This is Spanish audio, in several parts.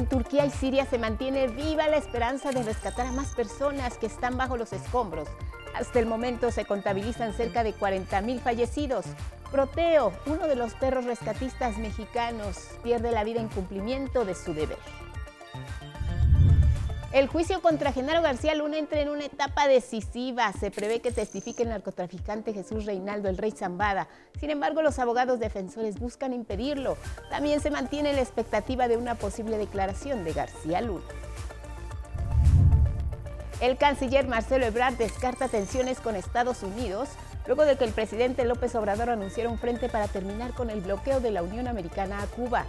En Turquía y Siria se mantiene viva la esperanza de rescatar a más personas que están bajo los escombros. Hasta el momento se contabilizan cerca de 40.000 fallecidos. Proteo, uno de los perros rescatistas mexicanos, pierde la vida en cumplimiento de su deber. El juicio contra Genaro García Luna entra en una etapa decisiva. Se prevé que testifique el narcotraficante Jesús Reinaldo, el rey Zambada. Sin embargo, los abogados defensores buscan impedirlo. También se mantiene la expectativa de una posible declaración de García Luna. El canciller Marcelo Ebrard descarta tensiones con Estados Unidos luego de que el presidente López Obrador anunciara un frente para terminar con el bloqueo de la Unión Americana a Cuba.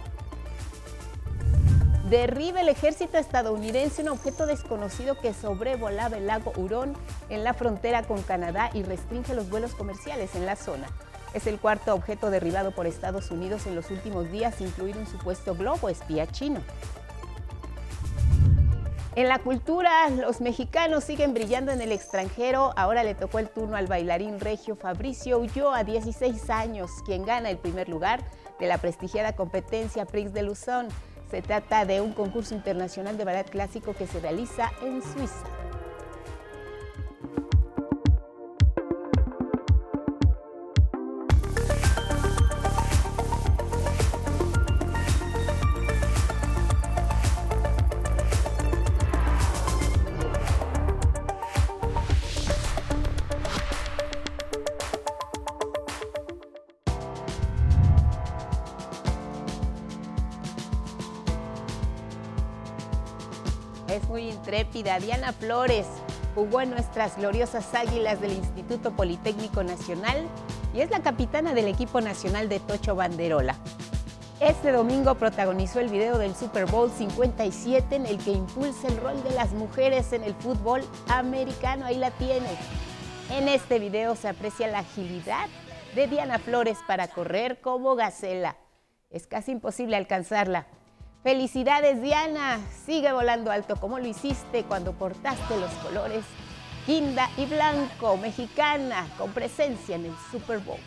Derriba el ejército estadounidense un objeto desconocido que sobrevolaba el lago Hurón en la frontera con Canadá y restringe los vuelos comerciales en la zona. Es el cuarto objeto derribado por Estados Unidos en los últimos días, incluido un supuesto globo espía chino. En la cultura, los mexicanos siguen brillando en el extranjero. Ahora le tocó el turno al bailarín regio Fabricio Ulloa, 16 años, quien gana el primer lugar de la prestigiada competencia Prix de Luzón. Se trata de un concurso internacional de ballet clásico que se realiza en Suiza. Diana Flores jugó en nuestras gloriosas águilas del Instituto Politécnico Nacional y es la capitana del equipo nacional de Tocho Banderola. Este domingo protagonizó el video del Super Bowl 57 en el que impulsa el rol de las mujeres en el fútbol americano. Ahí la tiene. En este video se aprecia la agilidad de Diana Flores para correr como gacela. Es casi imposible alcanzarla. Felicidades Diana, sigue volando alto como lo hiciste cuando portaste los colores guinda y blanco mexicana con presencia en el Super Bowl.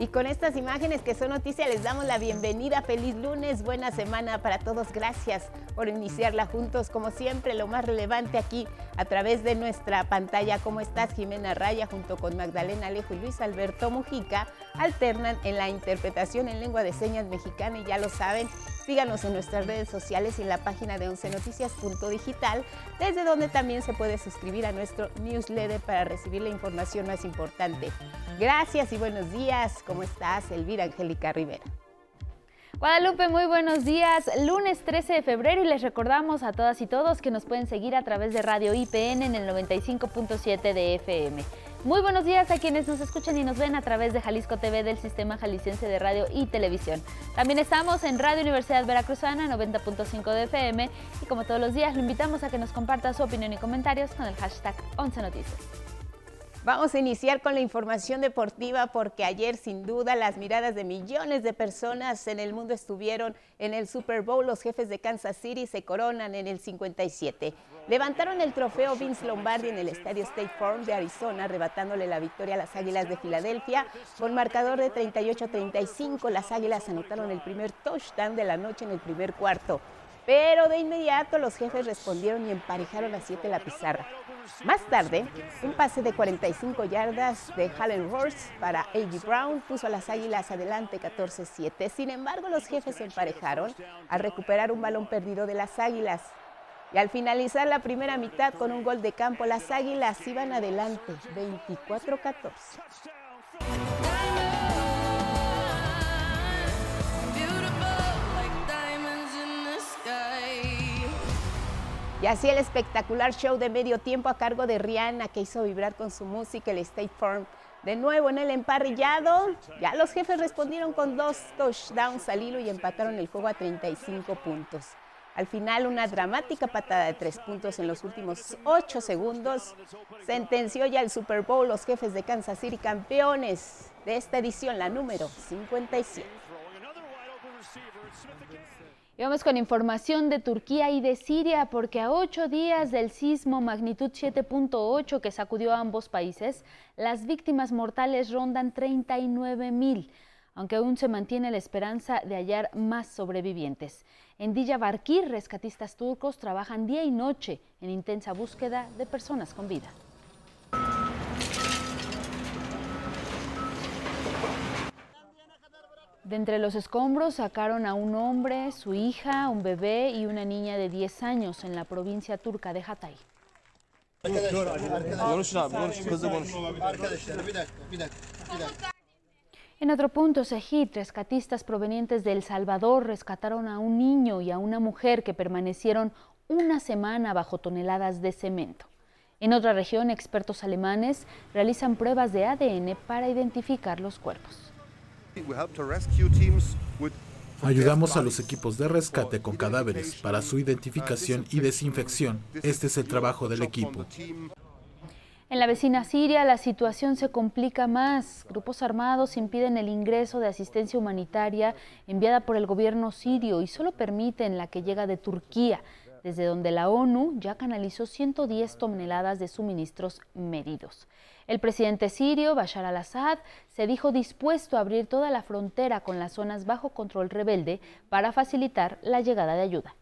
Y con estas imágenes que son noticia les damos la bienvenida. Feliz lunes, buena semana para todos. Gracias por iniciarla juntos. Como siempre, lo más relevante aquí a través de nuestra pantalla. ¿Cómo estás, Jimena Raya? Junto con Magdalena Alejo y Luis Alberto Mujica, alternan en la interpretación en lengua de señas mexicana y ya lo saben. Síganos en nuestras redes sociales y en la página de 11noticias.digital, desde donde también se puede suscribir a nuestro newsletter para recibir la información más importante. Gracias y buenos días. ¿Cómo estás, Elvira Angélica Rivera? Guadalupe, muy buenos días. Lunes 13 de febrero y les recordamos a todas y todos que nos pueden seguir a través de Radio IPN en el 95.7 de FM. Muy buenos días a quienes nos escuchan y nos ven a través de Jalisco TV del Sistema Jalisciense de Radio y Televisión. También estamos en Radio Universidad Veracruzana 90.5 de FM y como todos los días lo invitamos a que nos comparta su opinión y comentarios con el hashtag 11 Noticias. Vamos a iniciar con la información deportiva porque ayer sin duda las miradas de millones de personas en el mundo estuvieron en el Super Bowl. Los jefes de Kansas City se coronan en el 57. Levantaron el trofeo Vince Lombardi en el Estadio State Farm de Arizona, arrebatándole la victoria a las Águilas de Filadelfia. Con marcador de 38-35, las Águilas anotaron el primer touchdown de la noche en el primer cuarto. Pero de inmediato los jefes respondieron y emparejaron a 7 la pizarra. Más tarde, un pase de 45 yardas de Hallen para A.G. Brown puso a las Águilas adelante 14-7. Sin embargo, los jefes emparejaron al recuperar un balón perdido de las Águilas. Y al finalizar la primera mitad con un gol de campo, las Águilas iban adelante 24-14. Y así el espectacular show de medio tiempo a cargo de Rihanna que hizo vibrar con su música el State Farm. De nuevo en el emparrillado, ya los jefes respondieron con dos touchdowns al hilo y empataron el juego a 35 puntos. Al final, una dramática patada de tres puntos en los últimos ocho segundos sentenció ya el Super Bowl los jefes de Kansas City campeones de esta edición, la número 57. Y vamos con información de Turquía y de Siria, porque a ocho días del sismo magnitud 7.8 que sacudió a ambos países, las víctimas mortales rondan 39 mil, aunque aún se mantiene la esperanza de hallar más sobrevivientes. En Diyarbakir, rescatistas turcos trabajan día y noche en intensa búsqueda de personas con vida. De entre los escombros sacaron a un hombre, su hija, un bebé y una niña de 10 años en la provincia turca de Hatay. En otro punto, Sejid, rescatistas provenientes de El Salvador rescataron a un niño y a una mujer que permanecieron una semana bajo toneladas de cemento. En otra región, expertos alemanes realizan pruebas de ADN para identificar los cuerpos. Ayudamos a los equipos de rescate con cadáveres para su identificación y desinfección. Este es el trabajo del equipo. En la vecina Siria la situación se complica más. Grupos armados impiden el ingreso de asistencia humanitaria enviada por el gobierno sirio y solo permiten la que llega de Turquía, desde donde la ONU ya canalizó 110 toneladas de suministros medidos. El presidente sirio, Bashar al-Assad, se dijo dispuesto a abrir toda la frontera con las zonas bajo control rebelde para facilitar la llegada de ayuda.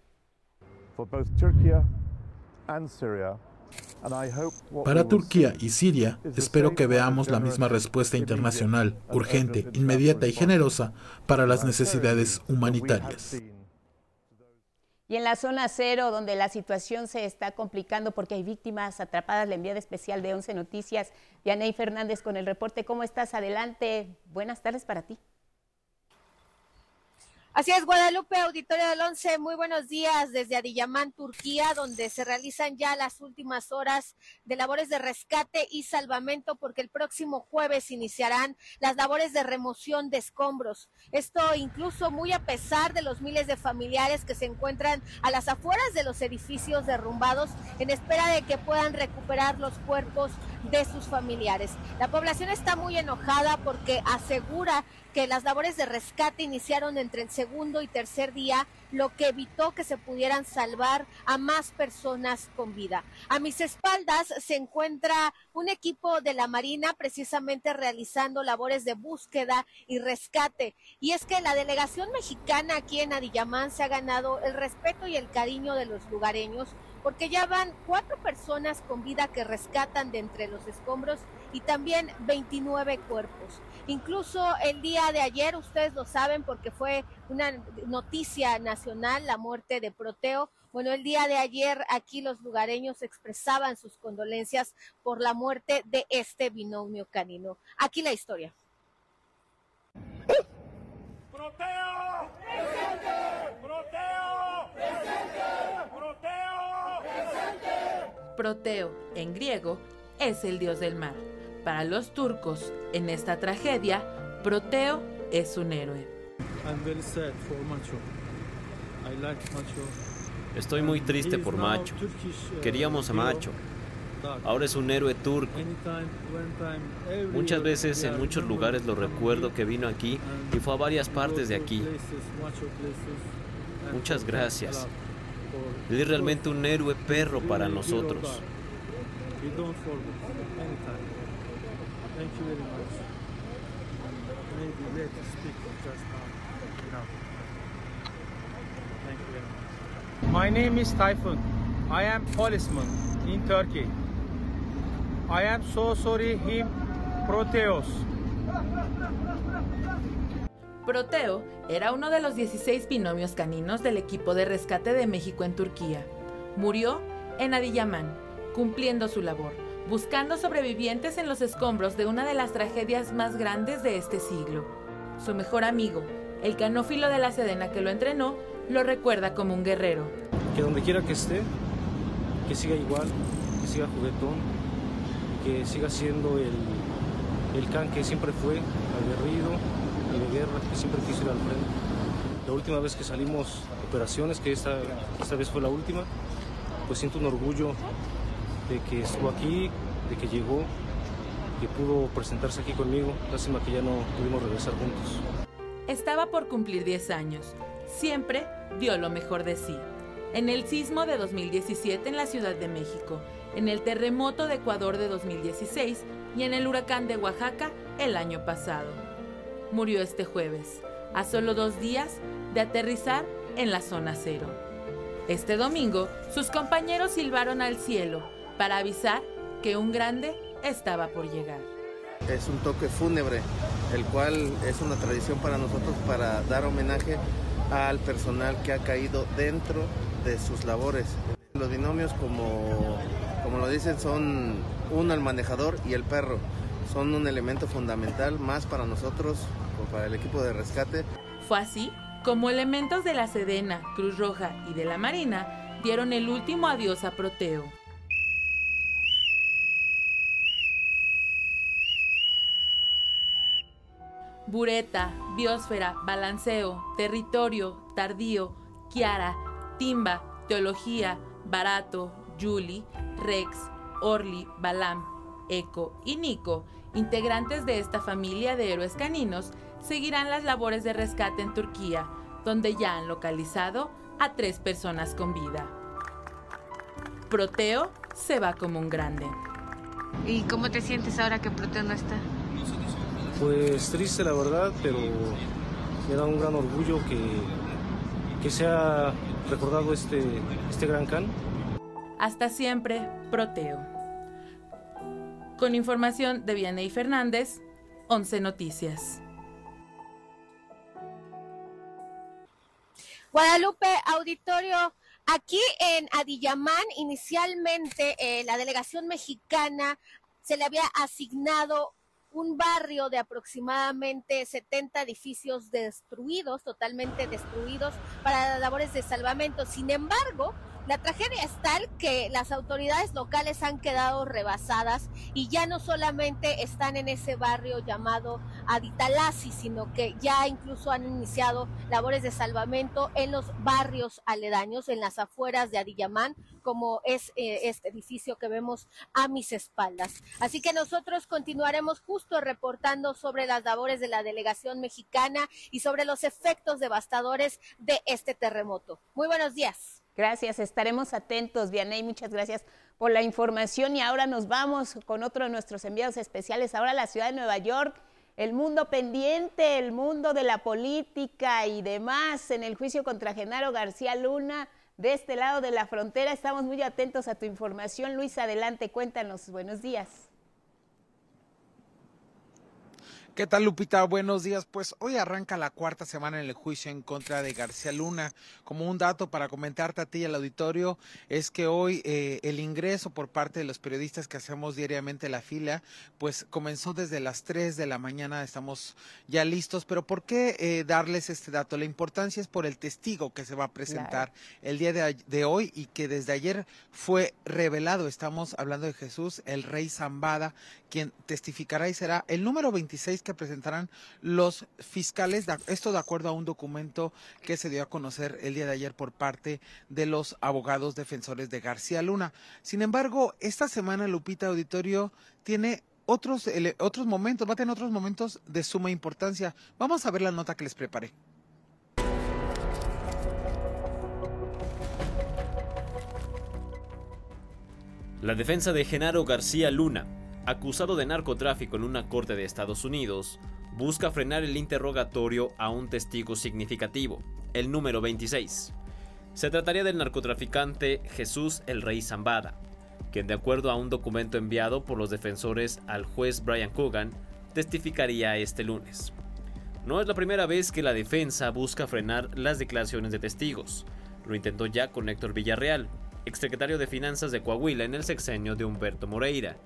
Para Turquía y Siria, espero que veamos la misma respuesta internacional, urgente, inmediata y generosa para las necesidades humanitarias. Y en la zona cero, donde la situación se está complicando porque hay víctimas atrapadas, la enviada especial de 11 Noticias, Yaney Fernández con el reporte. ¿Cómo estás? Adelante. Buenas tardes para ti. Así es, Guadalupe, auditorio del Once, muy buenos días desde Adiyaman, Turquía, donde se realizan ya las últimas horas de labores de rescate y salvamento, porque el próximo jueves iniciarán las labores de remoción de escombros. Esto incluso muy a pesar de los miles de familiares que se encuentran a las afueras de los edificios derrumbados en espera de que puedan recuperar los cuerpos de sus familiares. La población está muy enojada porque asegura que las labores de rescate iniciaron entre el segundo y tercer día, lo que evitó que se pudieran salvar a más personas con vida. A mis espaldas se encuentra un equipo de la Marina precisamente realizando labores de búsqueda y rescate. Y es que la delegación mexicana aquí en Adiyamán se ha ganado el respeto y el cariño de los lugareños porque ya van cuatro personas con vida que rescatan de entre los escombros y también 29 cuerpos. Incluso el día de ayer, ustedes lo saben porque fue una noticia nacional, la muerte de Proteo. Bueno, el día de ayer aquí los lugareños expresaban sus condolencias por la muerte de este binomio canino. Aquí la historia. ¡Proteo! ¡Presente! ¡Proteo! ¡Presente! ¡Proteo! En griego, es el dios del mar. Para los turcos, en esta tragedia, Proteo es un héroe. Estoy muy triste por Macho. Queríamos a Macho. Ahora es un héroe turco. Muchas veces en muchos lugares lo recuerdo que vino aquí y fue a varias partes de aquí. Muchas gracias. Él es realmente un héroe perro para nosotros. My name is Typhoon. I am policeman in Turkey. I am so sorry him Proteos. Proteo era uno de los 16 binomios caninos del equipo de rescate de México en Turquía. Murió en Adiyaman, cumpliendo su labor buscando sobrevivientes en los escombros de una de las tragedias más grandes de este siglo. Su mejor amigo, el canófilo de la Sedena que lo entrenó, lo recuerda como un guerrero. Que donde quiera que esté, que siga igual, que siga juguetón, que siga siendo el, el can que siempre fue, aguerrido y de guerra, que siempre quiso ir al frente. La última vez que salimos operaciones, que esta, esta vez fue la última, pues siento un orgullo de que estuvo aquí, de que llegó, que pudo presentarse aquí conmigo. Lástima que ya no pudimos regresar juntos. Estaba por cumplir 10 años. siempre dio lo mejor de sí. En el sismo de 2017 en la Ciudad de México, en el terremoto de Ecuador de 2016 y en el huracán de Oaxaca el año pasado. Murió este jueves, a solo dos días de aterrizar en la zona cero. Este domingo, sus compañeros silbaron al cielo para avisar que un grande estaba por llegar. Es un toque fúnebre, el cual es una tradición para nosotros para dar homenaje al personal que ha caído dentro de sus labores. Los binomios, como, como lo dicen, son uno el manejador y el perro. Son un elemento fundamental más para nosotros, para el equipo de rescate. Fue así como elementos de la Sedena, Cruz Roja y de la Marina dieron el último adiós a Proteo. Bureta, Biosfera, Balanceo, Territorio, Tardío, Kiara, Timba, Teología, Barato, Yuli, Rex, Orly, Balam, Eco y Nico, integrantes de esta familia de héroes caninos, seguirán las labores de rescate en Turquía, donde ya han localizado a tres personas con vida. Proteo se va como un grande. ¿Y cómo te sientes ahora que Proteo no está? Pues triste la verdad, pero me da un gran orgullo que, que sea recordado este, este gran can. Hasta siempre, Proteo. Con información de Vianey Fernández, 11 Noticias. Guadalupe, auditorio, aquí en Adiyamán, inicialmente eh, la delegación mexicana se le había asignado un barrio de aproximadamente 70 edificios destruidos, totalmente destruidos, para labores de salvamento. Sin embargo, la tragedia es tal que las autoridades locales han quedado rebasadas y ya no solamente están en ese barrio llamado Aditalasi, sino que ya incluso han iniciado labores de salvamento en los barrios aledaños, en las afueras de Adiyamán, como es eh, este edificio que vemos a mis espaldas. Así que nosotros continuaremos justo reportando sobre las labores de la delegación mexicana y sobre los efectos devastadores de este terremoto. Muy buenos días. Gracias, estaremos atentos, Vianey, muchas gracias por la información y ahora nos vamos con otro de nuestros enviados especiales, ahora la ciudad de Nueva York, el mundo pendiente, el mundo de la política y demás en el juicio contra Genaro García Luna. De este lado de la frontera estamos muy atentos a tu información. Luis, adelante, cuéntanos. Buenos días. ¿Qué tal, Lupita? Buenos días. Pues hoy arranca la cuarta semana en el juicio en contra de García Luna. Como un dato para comentarte a ti y al auditorio, es que hoy eh, el ingreso por parte de los periodistas que hacemos diariamente la fila, pues comenzó desde las 3 de la mañana. Estamos ya listos. Pero ¿por qué eh, darles este dato? La importancia es por el testigo que se va a presentar el día de, de hoy y que desde ayer fue revelado. Estamos hablando de Jesús, el rey Zambada, quien testificará y será el número 26 que presentarán los fiscales, esto de acuerdo a un documento que se dio a conocer el día de ayer por parte de los abogados defensores de García Luna. Sin embargo, esta semana Lupita Auditorio tiene otros, otros momentos, va a tener otros momentos de suma importancia. Vamos a ver la nota que les preparé. La defensa de Genaro García Luna acusado de narcotráfico en una corte de Estados Unidos, busca frenar el interrogatorio a un testigo significativo, el número 26. Se trataría del narcotraficante Jesús el Rey Zambada, quien de acuerdo a un documento enviado por los defensores al juez Brian Cogan, testificaría este lunes. No es la primera vez que la defensa busca frenar las declaraciones de testigos. Lo intentó ya con Héctor Villarreal, exsecretario de Finanzas de Coahuila en el sexenio de Humberto Moreira,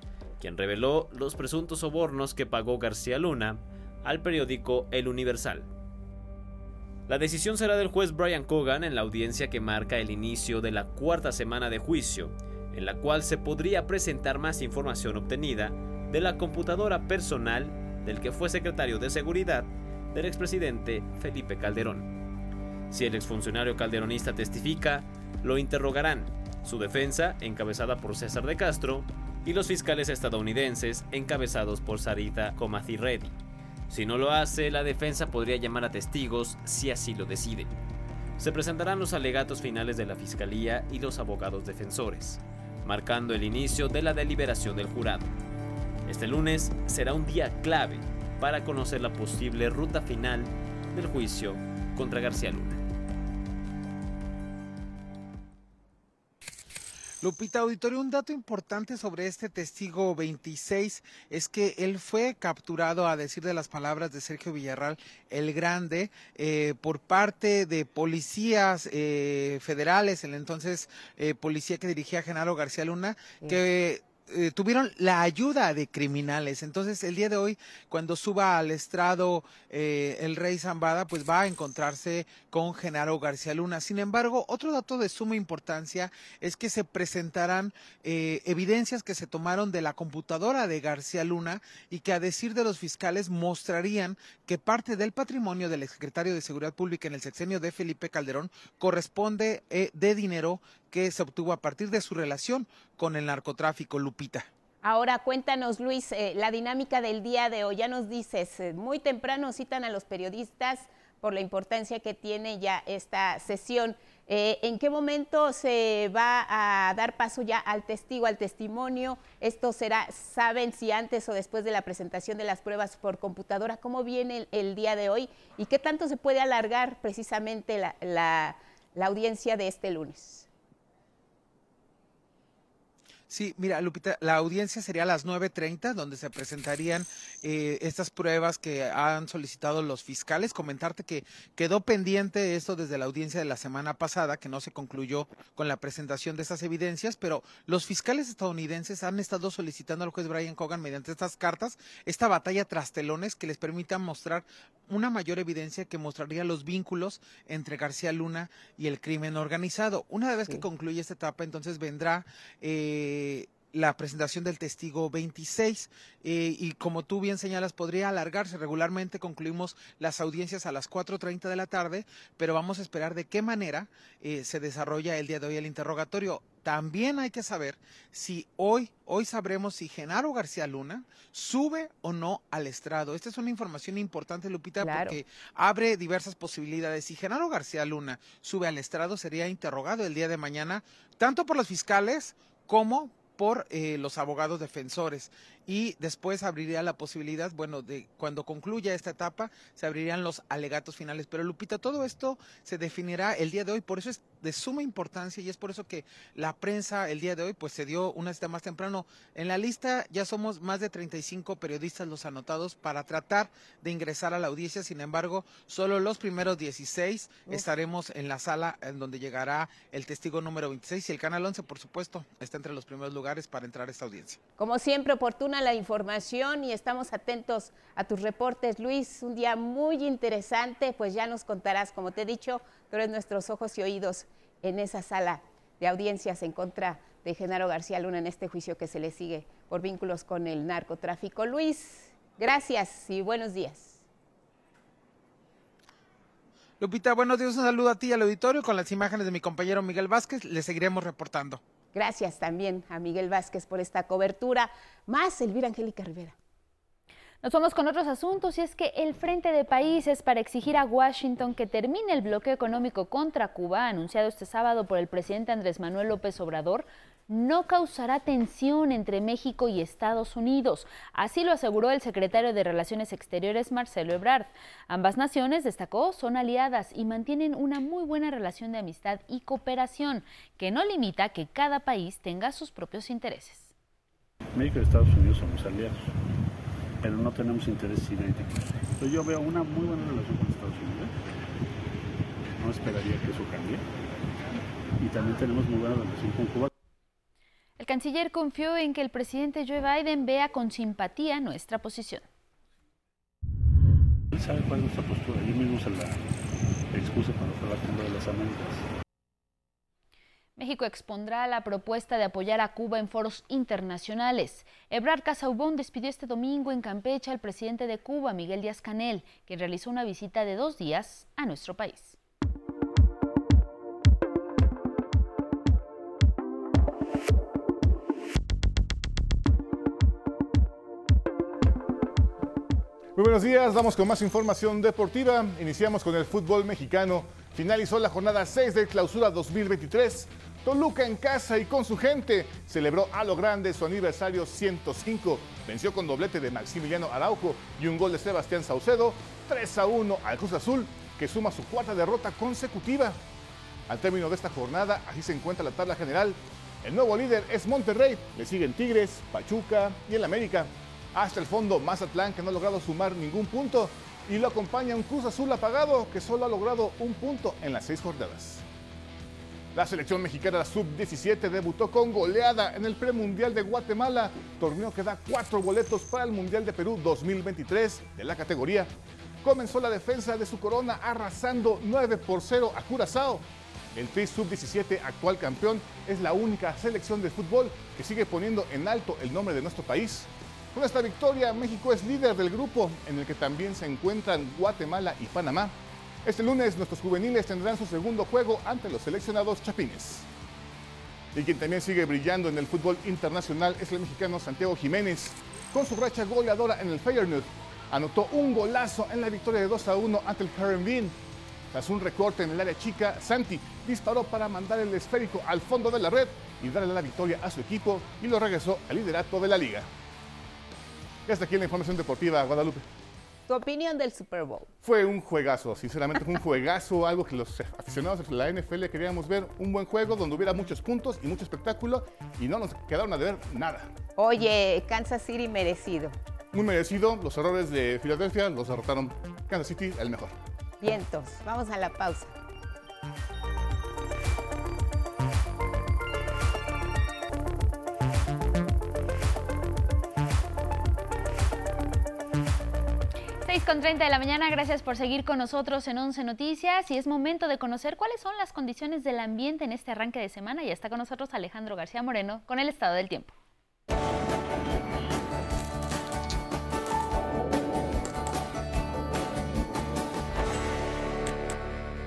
quien reveló los presuntos sobornos que pagó García Luna al periódico El Universal. La decisión será del juez Brian Cogan en la audiencia que marca el inicio de la cuarta semana de juicio, en la cual se podría presentar más información obtenida de la computadora personal del que fue secretario de Seguridad del expresidente Felipe Calderón. Si el exfuncionario calderonista testifica, lo interrogarán. Su defensa, encabezada por César de Castro, y los fiscales estadounidenses encabezados por Sarita Reddy. Si no lo hace, la defensa podría llamar a testigos si así lo decide. se presentarán los alegatos finales de la Fiscalía y los abogados defensores, marcando el inicio de la deliberación del jurado. Este lunes será un día clave para conocer la posible ruta final del juicio contra García Luna. Lupita Auditorio, un dato importante sobre este testigo 26 es que él fue capturado, a decir de las palabras de Sergio Villarral el Grande, eh, por parte de policías eh, federales, el entonces eh, policía que dirigía Genaro García Luna, que eh, tuvieron la ayuda de criminales. Entonces, el día de hoy, cuando suba al estrado eh, el rey Zambada, pues va a encontrarse con Genaro García Luna. Sin embargo, otro dato de suma importancia es que se presentarán eh, evidencias que se tomaron de la computadora de García Luna y que, a decir de los fiscales, mostrarían que parte del patrimonio del exsecretario de Seguridad Pública en el sexenio de Felipe Calderón corresponde de dinero que se obtuvo a partir de su relación con el narcotráfico, Lupita. Ahora cuéntanos, Luis, eh, la dinámica del día de hoy. Ya nos dices, eh, muy temprano citan a los periodistas por la importancia que tiene ya esta sesión. Eh, ¿En qué momento se va a dar paso ya al testigo, al testimonio? ¿Esto será, saben si antes o después de la presentación de las pruebas por computadora? ¿Cómo viene el, día de hoy? ¿Y qué tanto se puede alargar precisamente la audiencia de este lunes? Sí, mira, Lupita, la audiencia sería a las 9.30, donde se presentarían eh, estas pruebas que han solicitado los fiscales. Comentarte que quedó pendiente esto desde la audiencia de la semana pasada, que no se concluyó con la presentación de esas evidencias, pero los fiscales estadounidenses han estado solicitando al juez Brian Cogan mediante estas cartas esta batalla tras telones que les permita mostrar una mayor evidencia que mostraría los vínculos entre García Luna y el crimen organizado. Una vez que concluye esta etapa, entonces vendrá... Eh, eh, la presentación del testigo 26 eh, y como tú bien señalas podría alargarse. Regularmente concluimos las audiencias a las 4.30 de la tarde pero vamos a esperar de qué manera eh, se desarrolla el día de hoy el interrogatorio. También hay que saber si hoy hoy sabremos si Genaro García Luna sube o no al estrado. Esta es una información importante Lupita porque abre diversas posibilidades. Si Genaro García Luna sube al estrado sería interrogado el día de mañana tanto por los fiscales como por eh, los abogados defensores y después abriría la posibilidad, bueno, de cuando concluya esta etapa, se abrirían los alegatos finales. Pero Lupita, todo esto se definirá el día de hoy, por eso es de suma importancia y es por eso que la prensa el día de hoy pues se dio una cita más temprano. En la lista ya somos más de 35 periodistas los anotados para tratar de ingresar a la audiencia, sin embargo, solo los primeros 16 estaremos en la sala en donde llegará el testigo número 26 y el canal 11, por supuesto, está entre los primeros lugares para entrar a esta audiencia. Como siempre, oportuno la información y estamos atentos a tus reportes. Luis, un día muy interesante, pues ya nos contarás, como te he dicho, tú eres nuestros ojos y oídos en esa sala de audiencias en contra de Genaro García Luna en este juicio que se le sigue por vínculos con el narcotráfico. Luis, gracias y buenos días. Lupita, buenos días, un saludo a ti y al auditorio con las imágenes de mi compañero Miguel Vázquez, le seguiremos reportando. Gracias también a Miguel Vázquez por esta cobertura. Más Elvira Angélica Rivera. Nos vamos con otros asuntos y es que el Frente de Países para exigir a Washington que termine el bloqueo económico contra Cuba, anunciado este sábado por el presidente Andrés Manuel López Obrador, no causará tensión entre México y Estados Unidos. Así lo aseguró el secretario de Relaciones Exteriores, Marcelo Ebrard. Ambas naciones, destacó, son aliadas y mantienen una muy buena relación de amistad y cooperación, que no limita que cada país tenga sus propios intereses. México y Estados Unidos somos aliados, pero no tenemos intereses idénticos. yo veo una muy buena relación con Estados Unidos. No esperaría que eso cambie. Y también tenemos muy buena relación con Cuba. El canciller confió en que el presidente Joe Biden vea con simpatía nuestra posición. Él sabe cuál es nuestra postura. Yo mismo se la expuso cuando fue la cumbre de las Américas. México expondrá la propuesta de apoyar a Cuba en foros internacionales. Ebrard Casaubon despidió este domingo en Campeche al presidente de Cuba, Miguel Díaz Canel, que realizó una visita de dos días a nuestro país. Buenos días, vamos con más información deportiva. Iniciamos con el fútbol mexicano. Finalizó la jornada 6 del Clausura 2023. Toluca en casa y con su gente celebró a lo grande su aniversario 105. Venció con doblete de Maximiliano Araujo y un gol de Sebastián Saucedo 3 a 1 al Cruz Azul, que suma su cuarta derrota consecutiva. Al término de esta jornada, así se encuentra la tabla general. El nuevo líder es Monterrey, le siguen Tigres, Pachuca y el América. Hasta el fondo, Mazatlán, que no ha logrado sumar ningún punto, y lo acompaña un Cruz Azul apagado, que solo ha logrado un punto en las seis jornadas. La selección mexicana sub-17 debutó con goleada en el premundial de Guatemala, torneo que da cuatro boletos para el Mundial de Perú 2023 de la categoría. Comenzó la defensa de su corona arrasando 9 por 0 a Curazao. El Tri sub-17, actual campeón, es la única selección de fútbol que sigue poniendo en alto el nombre de nuestro país. Con esta victoria, México es líder del grupo, en el que también se encuentran Guatemala y Panamá. Este lunes nuestros juveniles tendrán su segundo juego ante los seleccionados chapines. Y quien también sigue brillando en el fútbol internacional es el mexicano Santiago Jiménez. Con su racha goleadora en el Feyenoord, anotó un golazo en la victoria de 2 a 1 ante el Herenveen. Tras un recorte en el área chica, Santi disparó para mandar el esférico al fondo de la red y darle la victoria a su equipo y lo regresó al liderato de la liga. Y hasta aquí la información deportiva, Guadalupe. Tu opinión del Super Bowl. Fue un juegazo, sinceramente fue un juegazo, algo que los aficionados de la NFL queríamos ver, un buen juego donde hubiera muchos puntos y mucho espectáculo y no nos quedaron a deber nada. Oye, Kansas City merecido. Muy merecido, los errores de Filadelfia los derrotaron Kansas City, el mejor. Vientos, vamos a la pausa. Con 30 de la mañana, gracias por seguir con nosotros en 11 Noticias y es momento de conocer cuáles son las condiciones del ambiente en este arranque de semana. Ya está con nosotros Alejandro García Moreno con el estado del tiempo.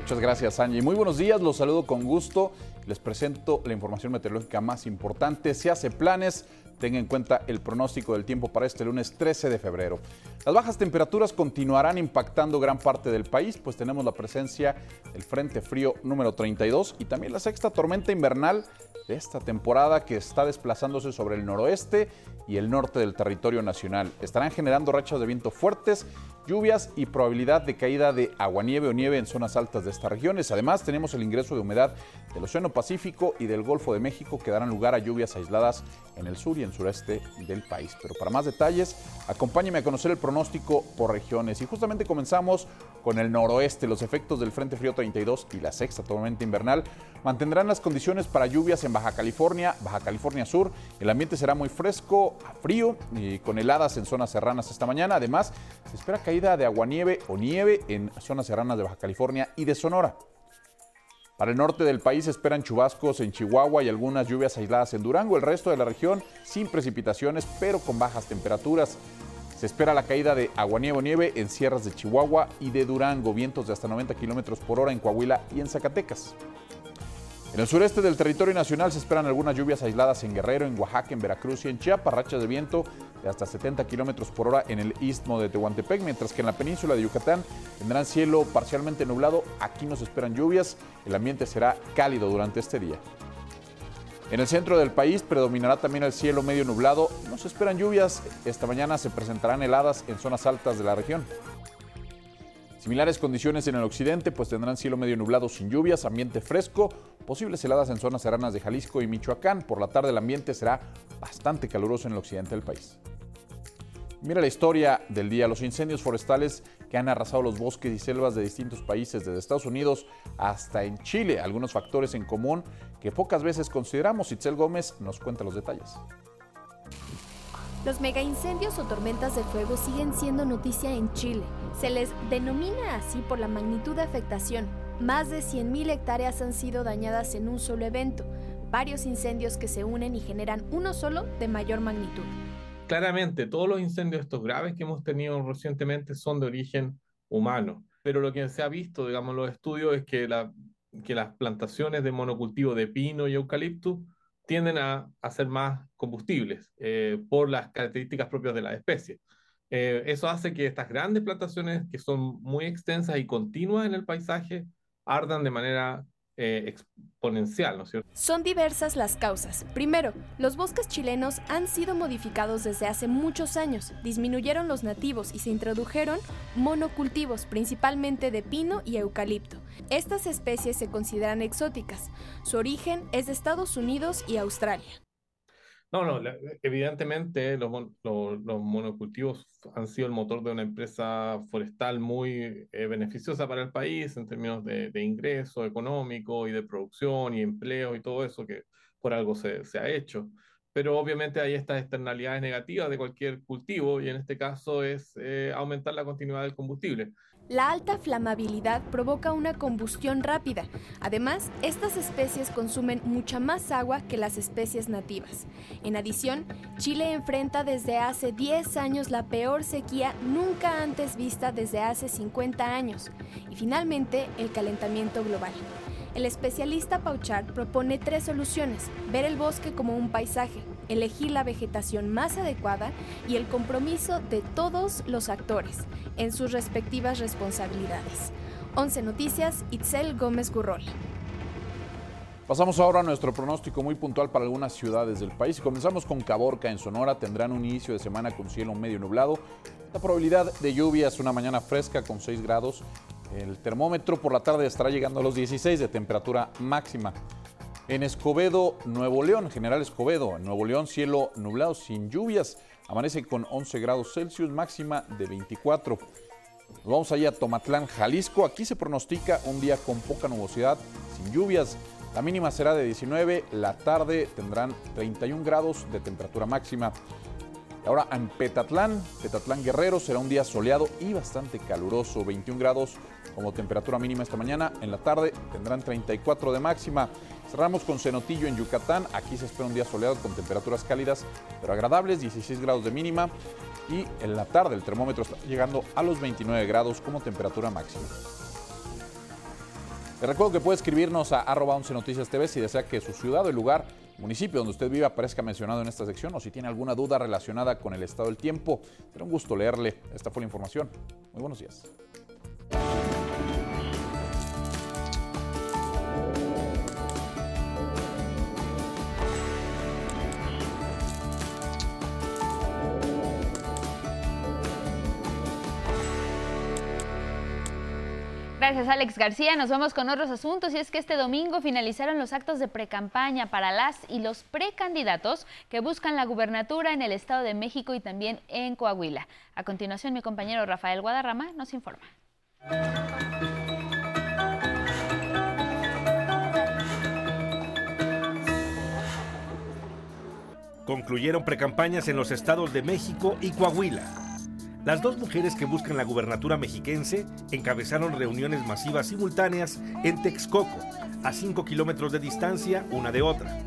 Muchas gracias, Angie. Muy buenos días, los saludo con gusto. Les presento la información meteorológica más importante. Se hace planes Tenga en cuenta el pronóstico del tiempo para este lunes 13 de febrero. Las bajas temperaturas continuarán impactando gran parte del país, pues tenemos la presencia del Frente Frío número 32 y también la sexta tormenta invernal de esta temporada que está desplazándose sobre el noroeste y el norte del territorio nacional. Estarán generando rachas de viento fuertes, lluvias y probabilidad de caída de aguanieve o nieve en zonas altas de estas regiones. Además, tenemos el ingreso de humedad del Océano Pacífico y del Golfo de México que darán lugar a lluvias aisladas en el sur y en sureste del país. Pero para más detalles, acompáñeme a conocer el pronóstico por regiones. Y justamente comenzamos con el noroeste. Los efectos del Frente Frío 32 y la sexta tormenta invernal mantendrán las condiciones para lluvias en Baja California, Baja California Sur. El ambiente será muy fresco, frío y con heladas en zonas serranas esta mañana. Además, se espera caída de aguanieve o nieve en zonas serranas de Baja California y de Sonora. Para el norte del país esperan chubascos en Chihuahua y algunas lluvias aisladas en Durango. El resto de la región sin precipitaciones, pero con bajas temperaturas. Se espera la caída de aguanieve o nieve en sierras de Chihuahua y de Durango, vientos de hasta 90 kilómetros por hora en Coahuila y en Zacatecas. En el sureste del territorio nacional se esperan algunas lluvias aisladas en Guerrero, en Oaxaca, en Veracruz y en Chiapas, rachas de viento hasta 70 kilómetros por hora en el istmo de Tehuantepec, mientras que en la península de Yucatán tendrán cielo parcialmente nublado. Aquí nos esperan lluvias, el ambiente será cálido durante este día. En el centro del país predominará también el cielo medio nublado. No se esperan lluvias. Esta mañana se presentarán heladas en zonas altas de la región. Similares condiciones en el occidente, pues tendrán cielo medio nublado sin lluvias, ambiente fresco, posibles heladas en zonas serranas de Jalisco y Michoacán. Por la tarde el ambiente será bastante caluroso en el occidente del país. Mira la historia del día, los incendios forestales que han arrasado los bosques y selvas de distintos países, desde Estados Unidos hasta en Chile. Algunos factores en común que pocas veces consideramos. Itzel Gómez nos cuenta los detalles. Los megaincendios o tormentas de fuego siguen siendo noticia en Chile. Se les denomina así por la magnitud de afectación. Más de 100.000 hectáreas han sido dañadas en un solo evento, varios incendios que se unen y generan uno solo de mayor magnitud. Claramente, todos los incendios estos graves que hemos tenido recientemente son de origen humano, pero lo que se ha visto, digamos, en los estudios es que, la, que las plantaciones de monocultivo de pino y eucalipto tienden a, ser más combustibles eh, por las características propias de la especie. Eh, eso hace que estas grandes plantaciones, que son muy extensas y continuas en el paisaje, ardan de manera eh, exponencial, ¿no es cierto? Son diversas las causas. Primero, los bosques chilenos han sido modificados desde hace muchos años. Disminuyeron los nativos y se introdujeron monocultivos, principalmente de pino y eucalipto. Estas especies se consideran exóticas. Su origen es de Estados Unidos y Australia. No, no, evidentemente los, los, monocultivos han sido el motor de una empresa forestal muy eh, beneficiosa para el país en términos de, de, ingreso económico y de producción y empleo y todo eso que por algo se, se ha hecho. Pero obviamente hay estas externalidades negativas de cualquier cultivo y en este caso es eh, aumentar la continuidad del combustible. La alta flamabilidad provoca una combustión rápida. Además, estas especies consumen mucha más agua que las especies nativas. En adición, Chile enfrenta desde hace 10 años la peor sequía nunca antes vista desde hace 50 años. Y finalmente, el calentamiento global. El especialista Pauchard propone tres soluciones. Ver el bosque como un paisaje, elegir la vegetación más adecuada y el compromiso de todos los actores en sus respectivas responsabilidades. 11 Noticias, Itzel Gómez Gurrola. Pasamos ahora a nuestro pronóstico muy puntual para algunas ciudades del país. Comenzamos con Caborca en Sonora. Tendrán un inicio de semana con cielo medio nublado. La probabilidad de lluvia es una mañana fresca con 6 grados. El termómetro por la tarde estará llegando a los 16 de temperatura máxima. En Escobedo, Nuevo León, General Escobedo, Nuevo León, cielo nublado sin lluvias. Amanece con 11 grados Celsius, máxima de 24. Nos vamos allá a Tomatlán, Jalisco. Aquí se pronostica un día con poca nubosidad, sin lluvias. La mínima será de 19, la tarde tendrán 31 grados de temperatura máxima. Ahora en Petatlán, Petatlán Guerrero, será un día soleado y bastante caluroso, 21 grados como temperatura mínima esta mañana. En la tarde tendrán 34 de máxima. Cerramos con Cenotillo en Yucatán. Aquí se espera un día soleado con temperaturas cálidas pero agradables, 16 grados de mínima. Y en la tarde el termómetro está llegando a los 29 grados como temperatura máxima. Le recuerdo que puede escribirnos a arroba 11 Noticias TV si desea que su ciudad o el lugar, municipio donde usted vive aparezca mencionado en esta sección o si tiene alguna duda relacionada con el estado del tiempo. Será un gusto leerle. Esta fue la información. Muy buenos días. Gracias, Alex García. Nos vamos con otros asuntos y es que este domingo finalizaron los actos de precampaña para las y los precandidatos que buscan la gubernatura en el Estado de México y también en Coahuila. A continuación, mi compañero Rafael Guadarrama nos informa. Concluyeron precampañas en los estados de México y Coahuila. Las dos mujeres que buscan la gubernatura mexiquense encabezaron reuniones masivas simultáneas en Texcoco, a 5 kilómetros de distancia una de otra.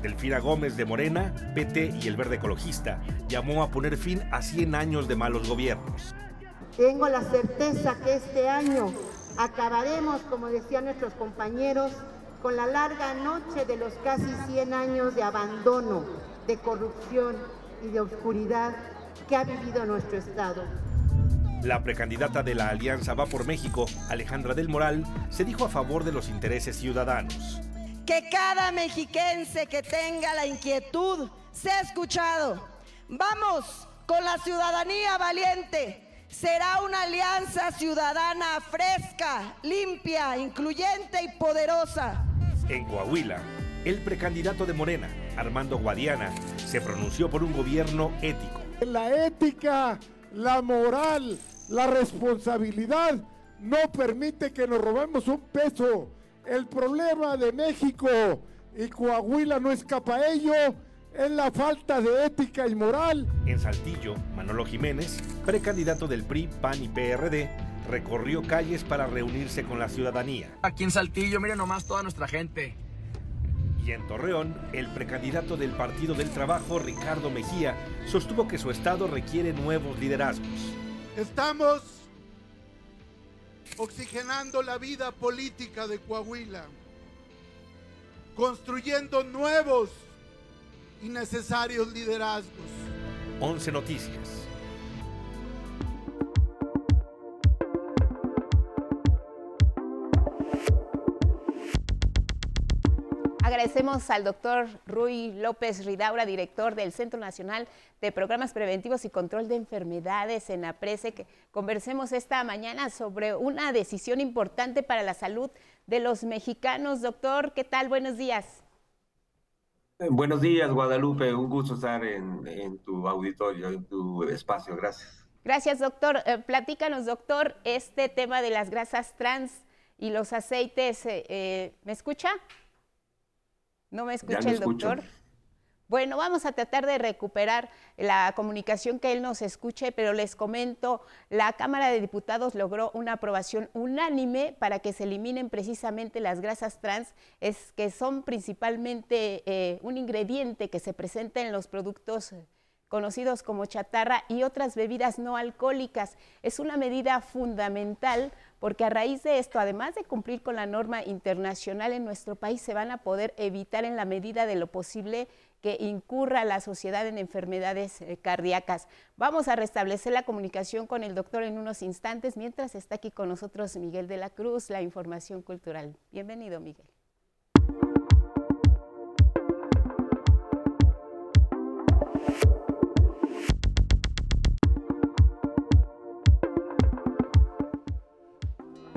Delfina Gómez de Morena, PT y el Verde Ecologista llamó a poner fin a 100 años de malos gobiernos. Tengo la certeza que este año acabaremos, como decían nuestros compañeros, con la larga noche de los casi 100 años de abandono, de corrupción y de oscuridad que ha vivido nuestro Estado. La precandidata de la Alianza Va por México, Alejandra del Moral, se dijo a favor de los intereses ciudadanos. Que cada mexiquense que tenga la inquietud sea escuchado. Vamos con la ciudadanía valiente. Será una alianza ciudadana fresca, limpia, incluyente y poderosa. En Coahuila, el precandidato de Morena, Armando Guadiana, se pronunció por un gobierno ético la ética, la moral, la responsabilidad no permite que nos robemos un peso. El problema de México y Coahuila no escapa a ello, es la falta de ética y moral. En Saltillo, Manolo Jiménez, precandidato del PRI, PAN y PRD, recorrió calles para reunirse con la ciudadanía. Aquí en Saltillo, miren nomás toda nuestra gente y en Torreón, el precandidato del Partido del Trabajo, Ricardo Mejía, sostuvo que su estado requiere nuevos liderazgos. Estamos oxigenando la vida política de Coahuila, construyendo nuevos y necesarios liderazgos. 11 Noticias. Agradecemos al doctor Rui López Ridaura, director del Centro Nacional de Programas Preventivos y Control de Enfermedades en APRESE, que conversemos esta mañana sobre una decisión importante para la salud de los mexicanos. Doctor, ¿qué tal? Buenos días. Buenos días, Guadalupe. Un gusto estar en, tu auditorio, en tu espacio. Gracias. Gracias, doctor. Eh, platícanos, doctor, este tema de las grasas trans y los aceites. Eh, eh, ¿Me escucha? ¿No me escucha el doctor? Bueno, vamos a tratar de recuperar la comunicación que él nos escuche, pero les comento, la Cámara de Diputados logró una aprobación unánime para que se eliminen precisamente las grasas trans, es que son principalmente eh, un ingrediente que se presenta en los productos conocidos como chatarra y otras bebidas no alcohólicas. Es una medida fundamental porque a raíz de esto, además de cumplir con la norma internacional en nuestro país, se van a poder evitar en la medida de lo posible que incurra la sociedad en enfermedades eh, cardíacas. Vamos a restablecer la comunicación con el doctor en unos instantes, mientras está aquí con nosotros Miguel de la Cruz, la información cultural. Bienvenido, Miguel.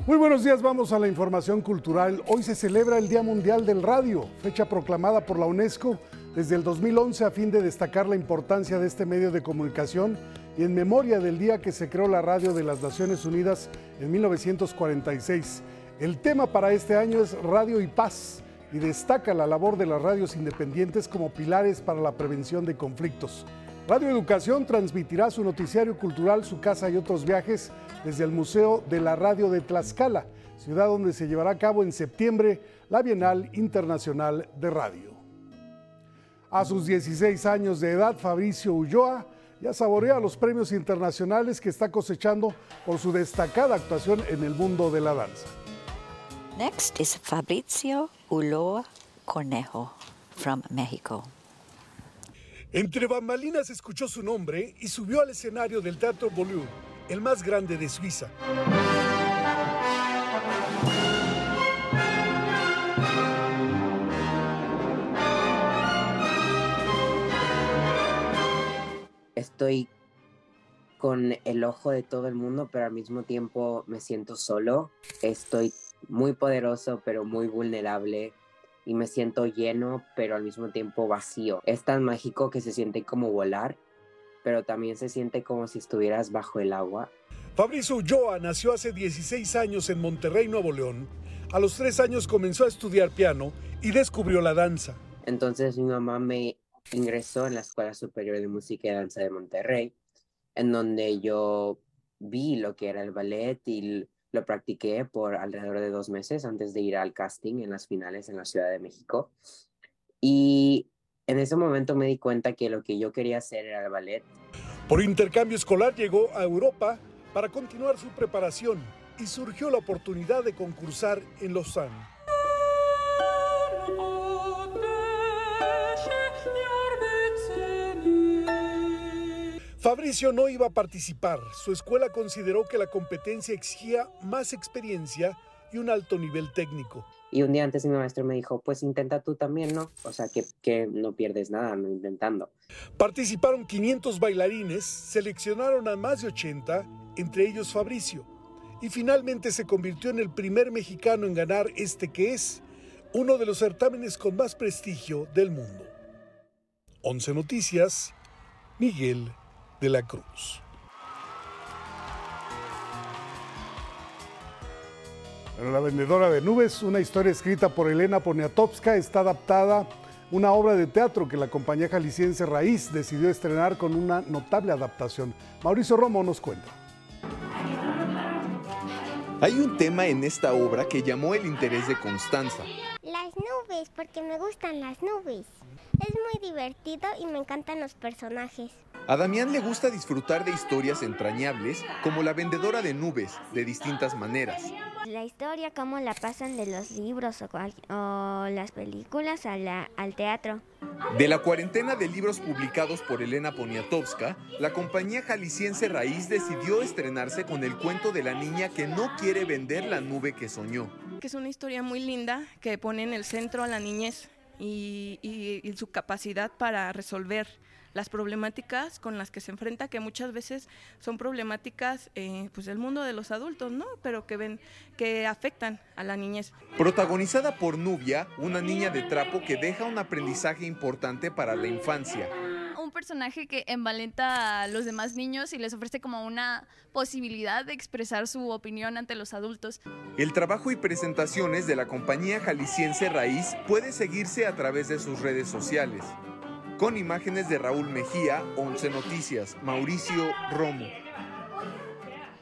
Muy buenos días, vamos a la información cultural. Hoy se celebra el Día Mundial del Radio, fecha proclamada por la UNESCO desde el 2011 a fin de destacar la importancia de este medio de comunicación y en memoria del día que se creó la radio de las Naciones Unidas en 1946. El tema para este año es Radio y Paz y destaca la labor de las radios independientes como pilares para la prevención de conflictos. Radio Educación transmitirá su noticiario cultural, su casa y otros viajes desde el Museo de la Radio de Tlaxcala, ciudad donde se llevará a cabo en septiembre la Bienal Internacional de Radio. A sus 16 años de edad, Fabricio Ulloa ya saborea los premios internacionales que está cosechando por su destacada actuación en el mundo de la danza. Next is Fabricio Ulloa Conejo from Mexico. Entre bambalinas escuchó su nombre y subió al escenario del Teatro Bolú, el más grande de Suiza. Estoy con el ojo de todo el mundo, pero al mismo tiempo me siento solo. Estoy muy poderoso, pero muy vulnerable y me siento lleno, pero al mismo tiempo vacío. Es tan mágico que se siente como volar, pero también se siente como si estuvieras bajo el agua. Fabrizio Ulloa nació hace 16 años en Monterrey, Nuevo León. A los 3 años comenzó a estudiar piano y descubrió la danza. Entonces mi mamá me ingresó en la Escuela Superior de Música y Danza de Monterrey, en donde yo vi lo que era el ballet y lo practiqué por alrededor de dos meses antes de ir al casting en las finales en la Ciudad de México. Y en ese momento me di cuenta que lo que yo quería hacer era el ballet. Por intercambio escolar llegó a Europa para continuar su preparación y surgió la oportunidad de concursar en Lausanne. Fabricio no iba a participar. Su escuela consideró que la competencia exigía más experiencia y un alto nivel técnico. Y un día antes mi maestro me dijo, pues intenta tú también, ¿no? O sea, que, que no pierdes nada no intentando. Participaron 500 bailarines, seleccionaron a más de 80, entre ellos Fabricio, y finalmente se convirtió en el primer mexicano en ganar este que es uno de los certámenes con más prestigio del mundo. 11 Noticias, Miguel de la Cruz. la vendedora de nubes, una historia escrita por Elena Poniatowska, está adaptada una obra de teatro que la compañía jalisciense Raíz decidió estrenar con una notable adaptación. Mauricio Romo nos cuenta. Hay un tema en esta obra que llamó el interés de Constanza. Las nubes, porque me gustan las nubes. Es muy divertido y me encantan los personajes. A Damián le gusta disfrutar de historias entrañables como La vendedora de nubes, de distintas maneras. La historia, cómo la pasan de los libros o, las películas al teatro. De la cuarentena de libros publicados por Elena Poniatowska, la compañía jalisciense Raíz decidió estrenarse con el cuento de la niña que no quiere vender la nube que soñó. Que es una historia muy linda que pone en el centro a la niñez y, su capacidad para resolver las problemáticas con las que se enfrenta, que muchas veces son problemáticas eh, pues del mundo de los adultos, ¿no? Pero que ven, que afectan a la niñez. Protagonizada por Nubia, una niña de trapo que deja un aprendizaje importante para la infancia personaje que envalenta a los demás niños y les ofrece como una posibilidad de expresar su opinión ante los adultos. El trabajo y presentaciones de la compañía jalisciense Raíz puede seguirse a través de sus redes sociales con imágenes de Raúl Mejía, 11 Noticias, Mauricio Romo.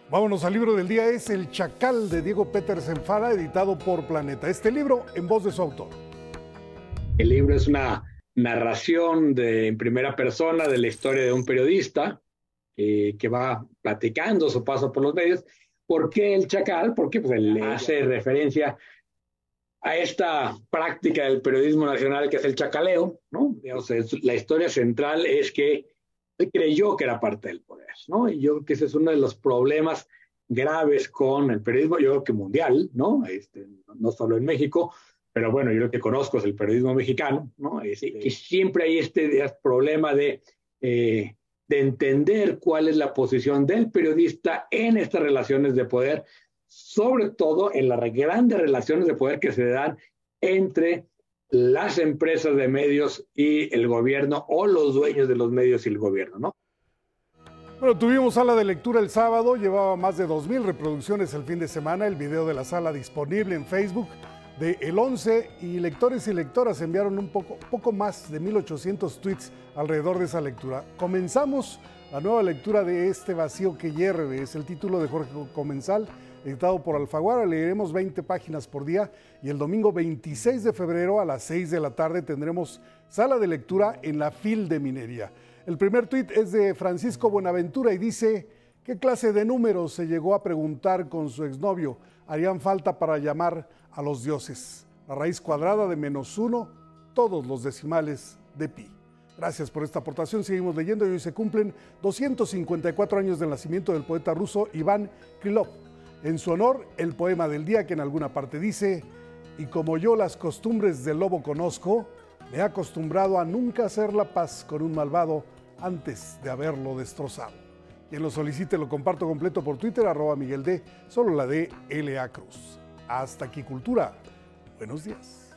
Vámonos al libro del día, es El Chacal de Diego Petersen Fara, editado por Planeta. Este libro en voz de su autor. El libro es una narración de, en primera persona de la historia de un periodista eh, que va platicando su paso por los medios. ¿Por qué el chacal? Porque pues, le hace referencia a esta práctica del periodismo nacional que es el chacaleo, ¿no? la historia central es que él creyó que era parte del poder, ¿no? Y yo creo que ese es uno de los problemas graves con el periodismo, yo creo que mundial, ¿no? Este, no solo en México, pero bueno, yo lo que conozco es el periodismo mexicano, ¿no? Es, que siempre hay este problema de, eh, de entender cuál es la posición del periodista en estas relaciones de poder, sobre todo en las grandes relaciones de poder que se dan entre las empresas de medios y el gobierno o los dueños de los medios y el gobierno, ¿no? Bueno, tuvimos sala de lectura el sábado, llevaba más de 2.000 reproducciones el fin de semana, el video de la sala disponible en Facebook de El 11 y lectores y lectoras enviaron un poco, poco más de 1.800 tweets alrededor de esa lectura. Comenzamos la nueva lectura de Este vacío que hierve, es el título de Jorge Comensal, editado por Alfaguara. Leeremos 20 páginas por día y el domingo 26 de febrero a las 6 de la tarde tendremos sala de lectura en la FIL de Minería. El primer tuit es de Francisco Buenaventura y dice, ¿qué clase de números se llegó a preguntar con su exnovio? Harían falta para llamar a los dioses. La raíz cuadrada de menos uno, todos los decimales de pi. Gracias por esta aportación. Seguimos leyendo y hoy se cumplen 254 años del nacimiento del poeta ruso Iván Krylov. En su honor, el poema del día que en alguna parte dice, y como yo las costumbres del lobo conozco, me he acostumbrado a nunca hacer la paz con un malvado antes de haberlo destrozado. Quien lo solicite lo comparto completo por Twitter, arroba Miguel D, solo la de LA Cruz. Hasta aquí Cultura. Buenos días.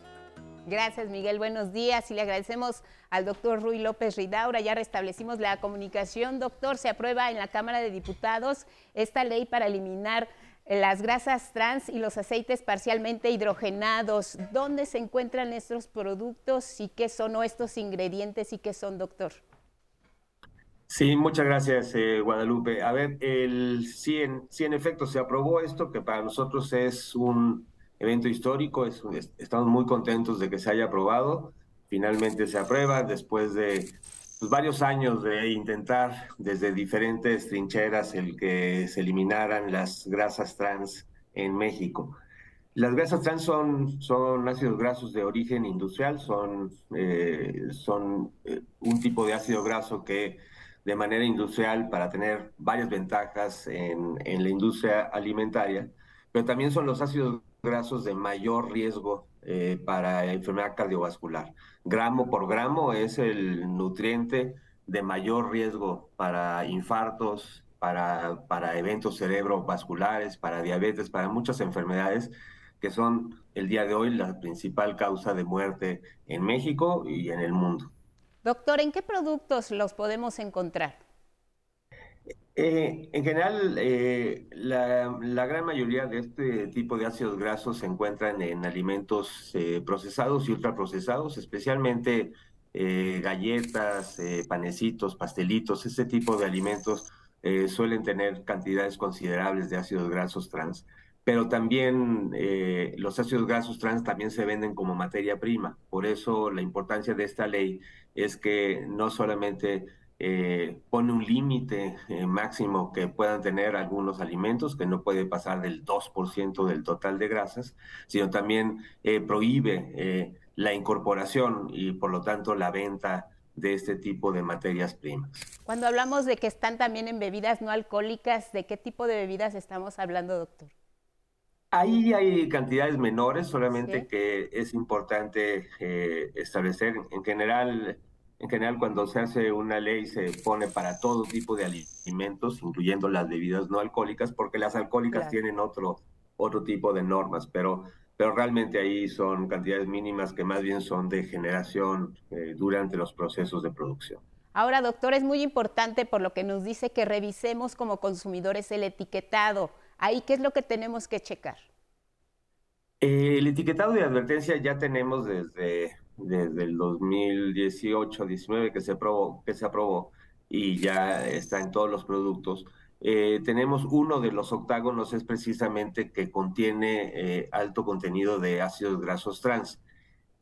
Gracias, Miguel. Buenos días. Y le agradecemos al doctor Rui López Ridaura. Ya restablecimos la comunicación. Doctor, se aprueba en la Cámara de Diputados esta ley para eliminar las grasas trans y los aceites parcialmente hidrogenados. ¿Dónde se encuentran estos productos y qué son estos ingredientes y qué son, doctor? Sí, muchas gracias, eh, Guadalupe. A ver, el, sí, en, sí, en efecto, se aprobó esto, que para nosotros es un evento histórico. estamos muy contentos de que se haya aprobado. Finalmente se aprueba después de pues, varios años de intentar desde diferentes trincheras el que se eliminaran las grasas trans en México. Las grasas trans son, son ácidos grasos de origen industrial, son, eh, son eh, un tipo de ácido graso que de manera industrial para tener varias ventajas en, la industria alimentaria, pero también son los ácidos grasos de mayor riesgo eh, para enfermedad cardiovascular. Gramo por gramo es el nutriente de mayor riesgo para infartos, para, para eventos cerebrovasculares, para diabetes, para muchas enfermedades que son el día de hoy la principal causa de muerte en México y en el mundo. Doctor, ¿en qué productos los podemos encontrar? Eh, en general, eh, la, gran mayoría de este tipo de ácidos grasos se encuentran en alimentos eh, procesados y ultraprocesados, especialmente galletas, panecitos, pastelitos, este tipo de alimentos suelen tener cantidades considerables de ácidos grasos trans. Pero también los ácidos grasos trans también se venden como materia prima. Por eso la importancia de esta ley es que no solamente eh, pone un límite eh, máximo que puedan tener algunos alimentos, que no puede pasar del 2% del total de grasas, sino también eh, prohíbe la incorporación y por lo tanto la venta de este tipo de materias primas. Cuando hablamos de que están también en bebidas no alcohólicas, ¿de qué tipo de bebidas estamos hablando, doctor? Ahí hay cantidades menores, solamente que es importante eh, establecer en general, en general cuando se hace una ley se pone para todo tipo de alimentos, incluyendo las bebidas no alcohólicas, porque las alcohólicas tienen otro, otro tipo de normas, pero, pero realmente ahí son cantidades mínimas que más bien son de generación eh, durante los procesos de producción. Ahora, doctor, es muy importante por lo que nos dice que revisemos como consumidores el etiquetado. Ahí, ¿qué es lo que tenemos que checar? Eh, el etiquetado de advertencia ya tenemos desde, desde el 2018-19 que se aprobó, que se aprobó y ya está en todos los productos. Eh, tenemos uno de los octágonos es precisamente que contiene eh, alto contenido de ácidos grasos trans.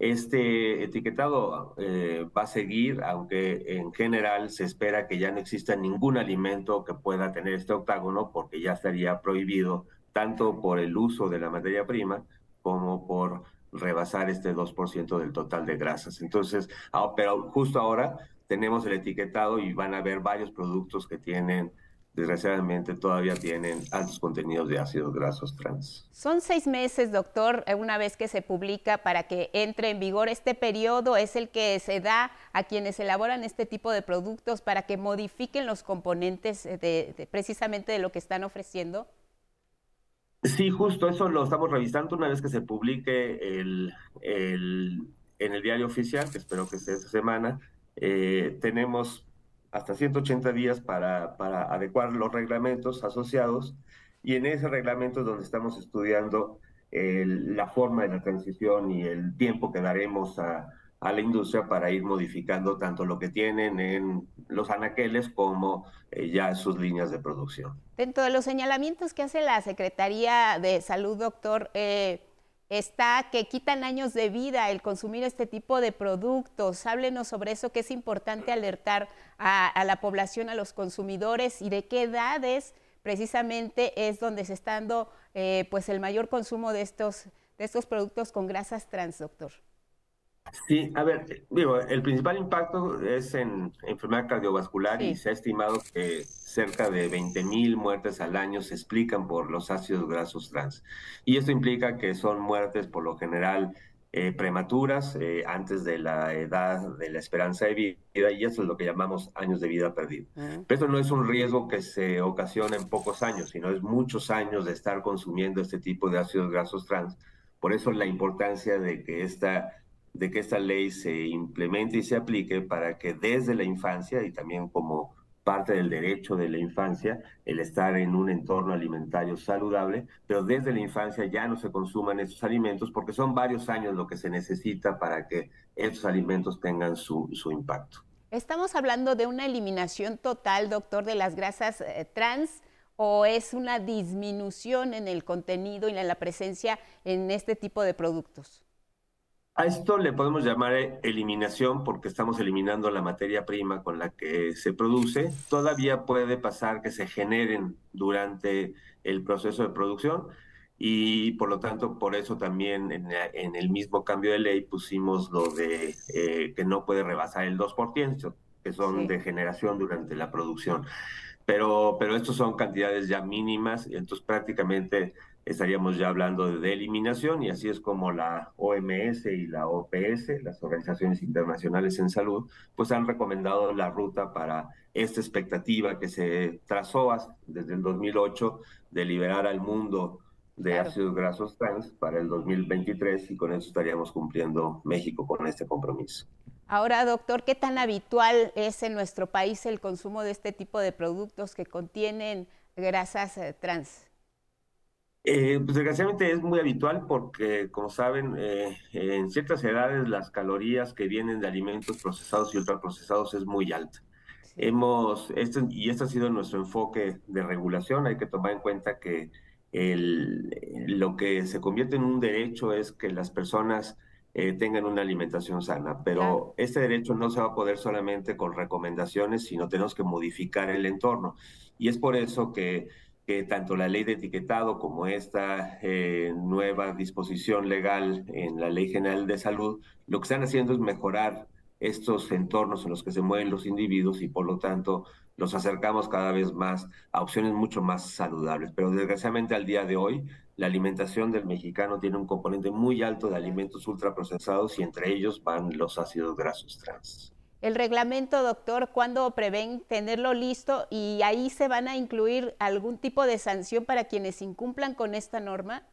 Este etiquetado va a seguir, aunque en general se espera que ya no exista ningún alimento que pueda tener este octágono porque ya estaría prohibido tanto por el uso de la materia prima como por rebasar este 2% del total de grasas. Entonces, ah, pero justo ahora tenemos el etiquetado y van a haber varios productos que tienen, desgraciadamente todavía tienen altos contenidos de ácidos grasos trans. Son seis meses, doctor, eh, una vez que se publica para que entre en vigor. Este periodo es el que se da a quienes elaboran este tipo de productos para que modifiquen los componentes de, precisamente de lo que están ofreciendo. Sí, justo eso lo estamos revisando una vez que se publique el, el, en el diario oficial, que espero que esté esta semana. Eh, tenemos hasta 180 días para, para adecuar los reglamentos asociados y en ese reglamento es donde estamos estudiando la forma de la transición y el tiempo que daremos a, a la industria para ir modificando tanto lo que tienen en los anaqueles como eh, ya sus líneas de producción. Dentro de los señalamientos que hace la Secretaría de Salud, doctor, eh, está que quitan años de vida el consumir este tipo de productos. Háblenos sobre eso, que es importante alertar a, la población, a los consumidores y de qué edades precisamente es donde se está dando eh, pues el mayor consumo de estos, de estos productos con grasas trans, doctor. Sí, a ver, digo, el principal impacto es en enfermedad cardiovascular y se ha estimado que cerca de 20 mil muertes al año se explican por los ácidos grasos trans. Y esto implica que son muertes por lo general eh, prematuras, eh, antes de la edad de la esperanza de vida, y eso es lo que llamamos años de vida perdido. Pero esto no es un riesgo que se ocasiona en pocos años, sino es muchos años de estar consumiendo este tipo de ácidos grasos trans. Por eso la importancia de que esta de que esta ley se implemente y se aplique para que desde la infancia y también como parte del derecho de la infancia, el estar en un entorno alimentario saludable, pero desde la infancia ya no se consuman estos alimentos porque son varios años lo que se necesita para que estos alimentos tengan su, su impacto. ¿Estamos hablando de una eliminación total, doctor, de las grasas eh, trans? ¿O es una disminución en el contenido y en la presencia en este tipo de productos? A esto le podemos llamar eliminación porque estamos eliminando la materia prima con la que se produce. Todavía puede pasar que se generen durante el proceso de producción y por lo tanto por eso también en, el mismo cambio de ley pusimos lo de eh, que no puede rebasar el 2%, que son de generación durante la producción. Pero, pero estos son cantidades ya mínimas y entonces prácticamente estaríamos ya hablando de eliminación y así es como la OMS y la OPS, las organizaciones internacionales en salud, pues han recomendado la ruta para esta expectativa que se trazó desde el 2008 de liberar al mundo de ácidos grasos trans para el 2023 y con eso estaríamos cumpliendo México con este compromiso. Ahora, doctor, ¿qué tan habitual es en nuestro país el consumo de este tipo de productos que contienen grasas eh, trans? Eh, pues desgraciadamente es muy habitual porque, como saben, eh, en ciertas edades las calorías que vienen de alimentos procesados y ultraprocesados es muy alta. Hemos, este, y este ha sido nuestro enfoque de regulación, hay que tomar en cuenta que el, lo que se convierte en un derecho es que las personas eh, tengan una alimentación sana, pero este derecho no se va a poder solamente con recomendaciones, sino tenemos que modificar el entorno. Y es por eso que tanto la ley de etiquetado como esta eh, nueva disposición legal en la Ley General de Salud, lo que están haciendo es mejorar estos entornos en los que se mueven los individuos y por lo tanto los acercamos cada vez más a opciones mucho más saludables. Pero desgraciadamente al día de hoy, la alimentación del mexicano tiene un componente muy alto de alimentos ultraprocesados y entre ellos van los ácidos grasos trans. El reglamento, doctor, ¿cuándo prevén tenerlo listo y ahí se van a incluir algún tipo de sanción para quienes incumplan con esta norma?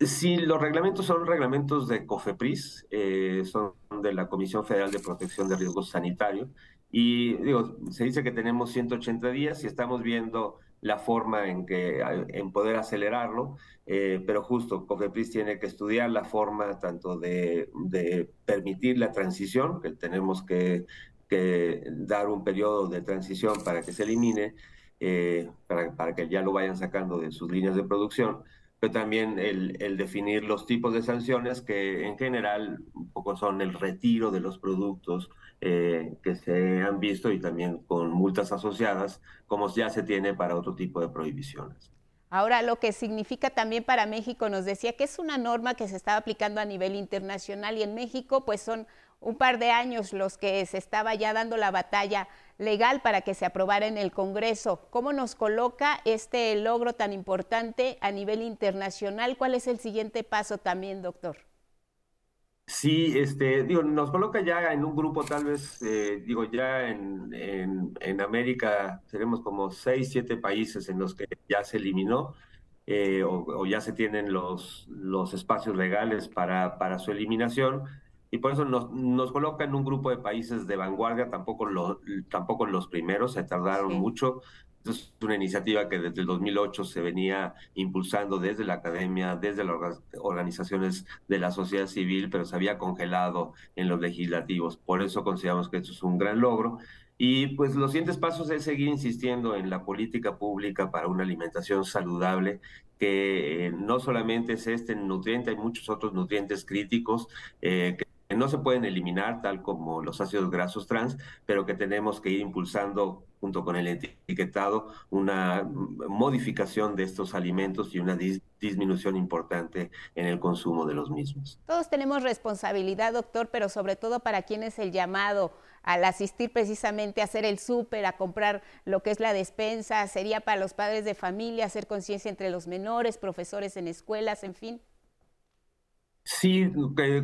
Sí, los reglamentos son reglamentos de COFEPRIS, eh, son de la Comisión Federal de Protección de Riesgos Sanitarios. Y digo, se dice que tenemos 180 días y estamos viendo la forma en que en poder acelerarlo, eh, pero justo COFEPRIS tiene que estudiar la forma tanto de, permitir la transición, que tenemos que, dar un periodo de transición para que se elimine, eh, para, para que ya lo vayan sacando de sus líneas de producción, también el, definir los tipos de sanciones que en general poco son el retiro de los productos eh, que se han visto y también con multas asociadas, como ya se tiene para otro tipo de prohibiciones. Ahora, lo que significa también para México, nos decía que es una norma que se estaba aplicando a nivel internacional y en México pues son un par de años los que se estaba ya dando la batalla legal para que se aprobara en el Congreso. ¿Cómo nos coloca este logro tan importante a nivel internacional? ¿Cuál es el siguiente paso también, doctor? Sí, este, digo, nos coloca ya en un grupo, tal vez, eh, digo, ya en, en, América seremos como seis, siete países en los que ya se eliminó eh, o, ya se tienen los, los espacios legales para, para su eliminación y por eso nos, nos coloca en un grupo de países de vanguardia, tampoco, lo, tampoco los primeros, se tardaron mucho. Es una iniciativa que desde el 2008 se venía impulsando desde la academia, desde las organizaciones de la sociedad civil, pero se había congelado en los legislativos. Por eso consideramos que esto es un gran logro. Y pues los siguientes pasos es seguir insistiendo en la política pública para una alimentación saludable, que eh, no solamente es este nutriente, hay muchos otros nutrientes críticos eh, que no se pueden eliminar, tal como los ácidos grasos trans, pero que tenemos que ir impulsando junto con el etiquetado una modificación de estos alimentos y una disminución importante en el consumo de los mismos. Todos tenemos responsabilidad, doctor, pero sobre todo para quién es el llamado al asistir precisamente a hacer el súper, a comprar lo que es la despensa, sería para los padres de familia, hacer conciencia entre los menores, profesores en escuelas, en fin. Sí,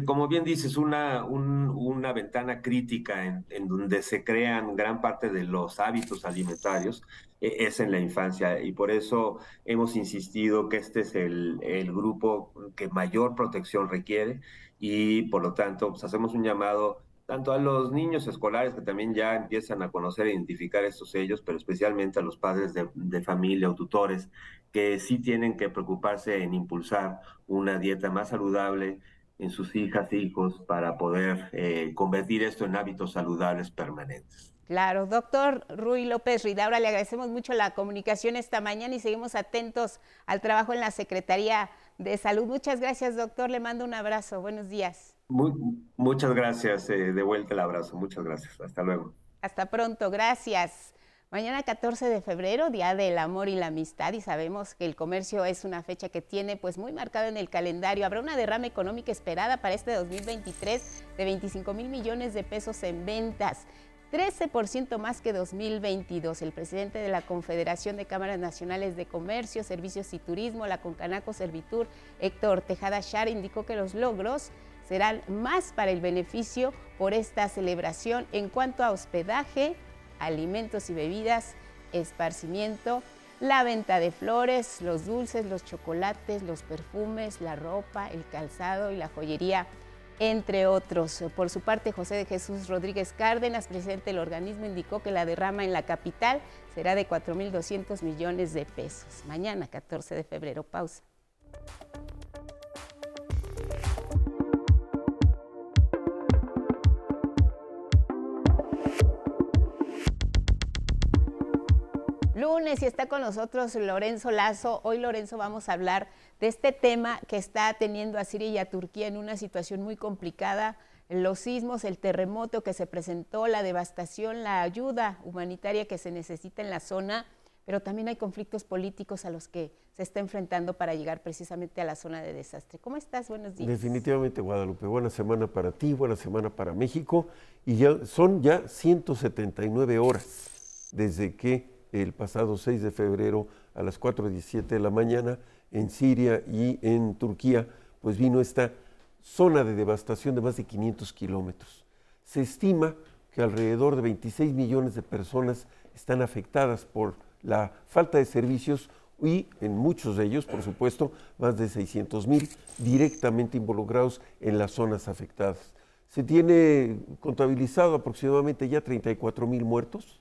como bien dices, una, una ventana crítica en, donde se crean gran parte de los hábitos alimentarios e, es en la infancia. Y por eso hemos insistido que este es el, grupo que mayor protección requiere y por lo tanto pues, hacemos un llamado tanto a los niños escolares que también ya empiezan a conocer e identificar estos sellos, pero especialmente a los padres de, familia o tutores que sí tienen que preocuparse en impulsar una dieta más saludable en sus hijas e hijos para poder eh, convertir esto en hábitos saludables permanentes. Claro, doctor Rui López Ridaura, le agradecemos mucho la comunicación esta mañana y seguimos atentos al trabajo en la Secretaría de Salud. Muchas gracias, doctor. Le mando un abrazo. Buenos días. Muchas gracias. Eh, de vuelta el abrazo. Muchas gracias. Hasta luego. Hasta pronto. Gracias. Mañana 14 de febrero, Día del Amor y la Amistad, y sabemos que el comercio es una fecha que tiene pues muy marcada en el calendario. Habrá una derrama económica esperada para este 2023 de 25 mil millones de pesos en ventas. 13% más que 2022. El presidente de la Confederación de Cámaras Nacionales de Comercio, Servicios y Turismo, la Concanaco Servitur, Héctor Tejada Char, indicó que los logros serán más para el beneficio por esta celebración en cuanto a hospedaje, alimentos y bebidas, esparcimiento, la venta de flores, los dulces, los chocolates, los perfumes, la ropa, el calzado y la joyería, entre otros. Por su parte, José de Jesús Rodríguez Cárdenas, presidente del organismo, indicó que la derrama en la capital será de 4.200 millones de pesos. Mañana, 14 de febrero. Pausa. Lunes y está con nosotros Lorenzo Lazo. Hoy, Lorenzo, vamos a hablar de este tema que está teniendo a Siria y a Turquía en una situación muy complicada. Los sismos, el terremoto que se presentó, la devastación, la ayuda humanitaria que se necesita en la zona. pero también hay conflictos políticos a los que se está enfrentando para llegar precisamente a la zona de desastre. ¿Cómo estás? Buenos días. Definitivamente, Guadalupe. Buena semana para ti, buena semana para México. Y ya son ya 179 horas desde que el pasado 6 de febrero a las 4.17 de la mañana en Siria y en Turquía, pues vino esta zona de devastación de más de 500 kilómetros. Se estima que alrededor de 26 millones de personas están afectadas por la falta de servicios y en muchos de ellos, por supuesto, más de 600 mil directamente involucrados en las zonas afectadas. Se tiene contabilizado aproximadamente ya 34 mil muertos,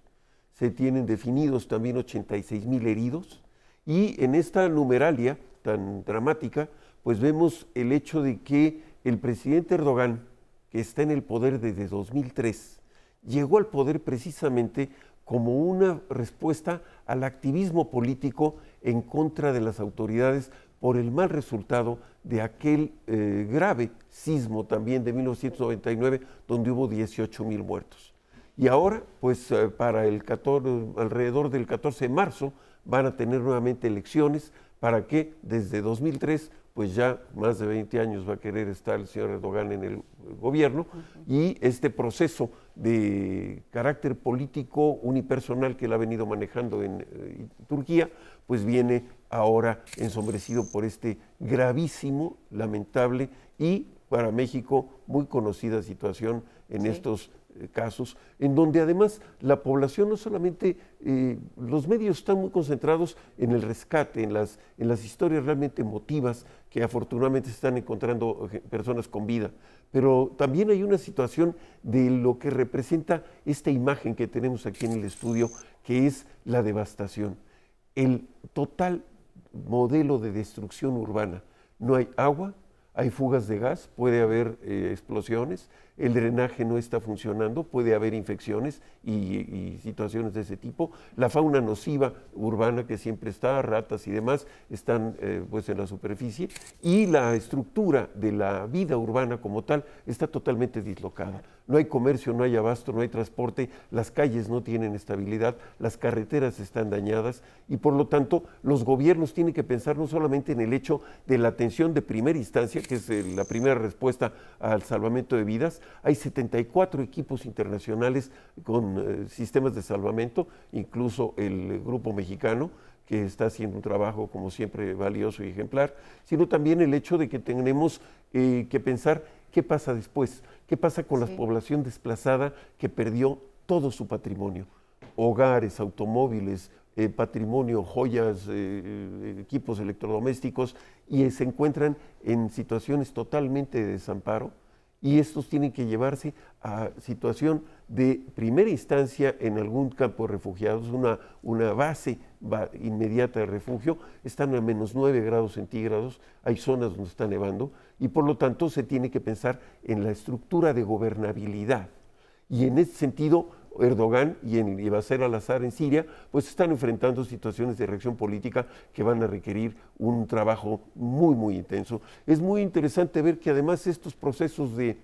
se tienen definidos también 86 mil heridos y en esta numeralia tan dramática, pues vemos el hecho de que el presidente Erdogan, que está en el poder desde 2003, llegó al poder precisamente como una respuesta al activismo político en contra de las autoridades por el mal resultado de aquel eh, grave sismo también de 1999, donde hubo 18 mil muertos. Y ahora, pues eh, para el 14, alrededor del 14 de marzo, van a tener nuevamente elecciones. Para que desde 2003 pues ya más de 20 años va a querer estar el señor Erdogan en el gobierno. Y este proceso de carácter político unipersonal que él ha venido manejando en eh, Turquía, pues viene ahora ensombrecido por este gravísimo, lamentable y para México muy conocida situación en estos eh, casos, en donde además la población no solamente, eh, los medios están muy concentrados en el rescate, en las, en las historias realmente emotivas que afortunadamente se están encontrando eh, personas con vida, pero también hay una situación de lo que representa esta imagen que tenemos aquí en el estudio, que es la devastación, el total modelo de destrucción urbana. No hay agua, hay fugas de gas, puede haber explosiones, el drenaje no está funcionando, puede haber infecciones y, situaciones de ese tipo. La fauna nociva urbana que siempre está, ratas y demás, están eh, pues en la superficie y la estructura de la vida urbana como tal está totalmente dislocada. No hay comercio, no hay abasto, no hay transporte, las calles no tienen estabilidad, las carreteras están dañadas y por lo tanto los gobiernos tienen que pensar no solamente en el hecho de la atención de primera instancia, que es eh, la primera respuesta al salvamento de vidas, hay 74 equipos internacionales con eh, sistemas de salvamento, incluso el grupo mexicano, que está haciendo un trabajo, como siempre, valioso y ejemplar, sino también el hecho de que tenemos eh, que pensar qué pasa después, qué pasa con la población desplazada que perdió todo su patrimonio, hogares, automóviles, eh, patrimonio, joyas, equipos electrodomésticos, y se encuentran en situaciones totalmente de desamparo y estos tienen que llevarse a situación de primera instancia en algún campo de refugiados, una, una base inmediata de refugio, están a menos 9 grados centígrados, hay zonas donde está nevando, y por lo tanto se tiene que pensar en la estructura de gobernabilidad. Y en ese sentido, Erdogan y, en, y al-Assad en Siria, pues están enfrentando situaciones de reacción política que van a requerir un trabajo muy, muy intenso. Es muy interesante ver que además estos procesos de,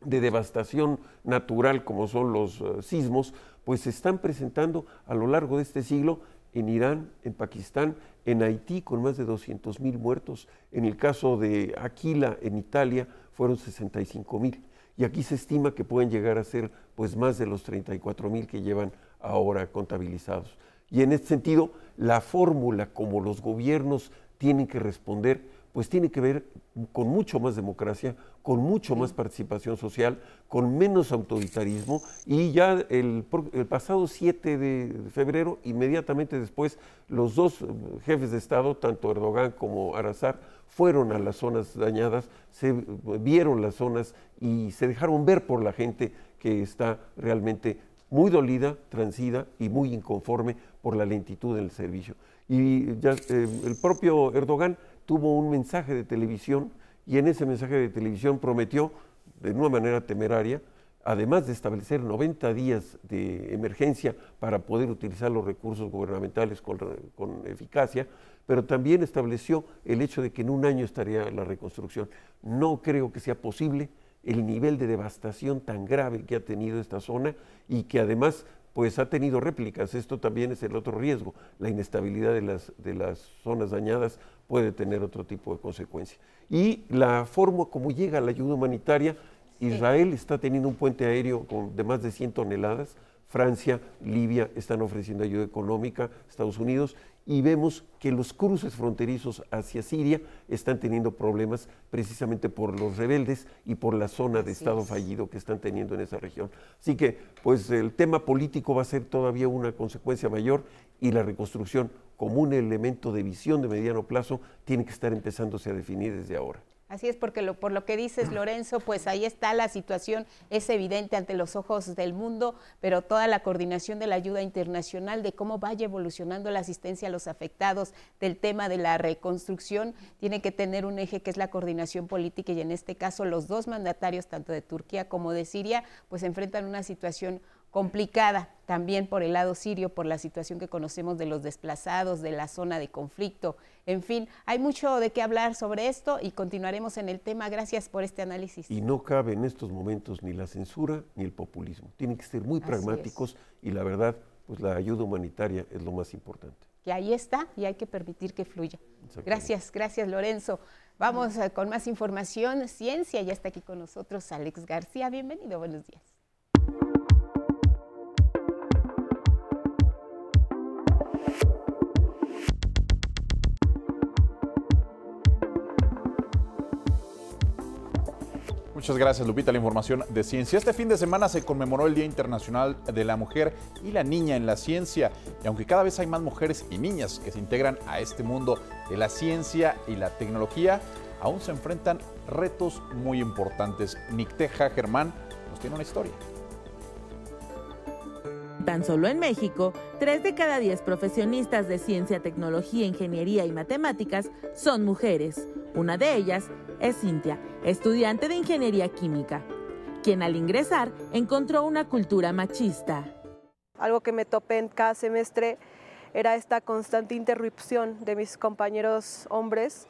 devastación natural, como son los eh, sismos, pues se están presentando a lo largo de este siglo en Irán, en Pakistán, en Haití, con más de 200 mil muertos. En el caso de Aquila, en Italia, fueron 65 mil y aquí se estima que pueden llegar a ser pues más de los 34 mil que llevan ahora contabilizados. Y en este sentido, la fórmula como los gobiernos tienen que responder, pues tiene que ver con mucho más democracia, con mucho más participación social, con menos autoritarismo. Y ya el, pasado 7 de febrero, inmediatamente después, los dos jefes de Estado, tanto Erdogan como Arazar, fueron a las zonas dañadas, se vieron las zonas y se dejaron ver por la gente que está realmente muy dolida, transida y muy inconforme por la lentitud del servicio. Y ya, eh, el propio Erdogan tuvo un mensaje de televisión y en ese mensaje de televisión prometió de una manera temeraria, además de establecer 90 días de emergencia para poder utilizar los recursos gubernamentales con, con eficacia, pero también estableció el hecho de que en un año estaría la reconstrucción. No creo que sea posible el nivel de devastación tan grave que ha tenido esta zona y que además pues ha tenido réplicas. Esto también es el otro riesgo. La inestabilidad de las, de las zonas dañadas puede tener otro tipo de consecuencia. Y la forma como llega la ayuda humanitaria, Israel está teniendo un puente aéreo con, de más de 100 toneladas, Francia, Libia están ofreciendo ayuda económica, Estados Unidos, y vemos que los cruces fronterizos hacia Siria están teniendo problemas precisamente por los rebeldes y por la zona de Estado fallido que están teniendo en esa región. Así que, pues el tema político va a ser todavía una consecuencia mayor y la reconstrucción como un elemento de visión de mediano plazo tiene que estar empezándose a definir desde ahora. Así es, porque lo, por lo que dices, Lorenzo, pues ahí está la situación, es evidente ante los ojos del mundo, pero toda la coordinación de la ayuda internacional, de cómo vaya evolucionando la asistencia a los afectados, del tema de la reconstrucción, tiene que tener un eje que es la coordinación política y en este caso los dos mandatarios, tanto de Turquía como de Siria, pues enfrentan una situación complicada también por el lado sirio, por la situación que conocemos de los desplazados, de la zona de conflicto. En fin, hay mucho de qué hablar sobre esto y continuaremos en el tema. Gracias por este análisis. Y no cabe en estos momentos ni la censura ni el populismo. Tienen que ser muy pragmáticos y la verdad, pues la ayuda humanitaria es lo más importante. Que ahí está y hay que permitir que fluya. Gracias, gracias Lorenzo. Vamos eh, con más información. Ciencia, ya está aquí con nosotros Alex García. Bienvenido, buenos días. Muchas gracias, Lupita. La información de ciencia. Este fin de semana se conmemoró el Día Internacional de la Mujer y la Niña en la Ciencia. Y aunque cada vez hay más mujeres y niñas que se integran a este mundo de la ciencia y la tecnología, aún se enfrentan retos muy importantes. Nicteja Germán nos tiene una historia. Tan solo en México, 3 de cada 10 profesionistas de ciencia, tecnología, ingeniería y matemáticas son mujeres. Una de ellas es Cintia, estudiante de ingeniería química, quien al ingresar encontró una cultura machista. Algo que me topé en cada semestre era esta constante interrupción de mis compañeros hombres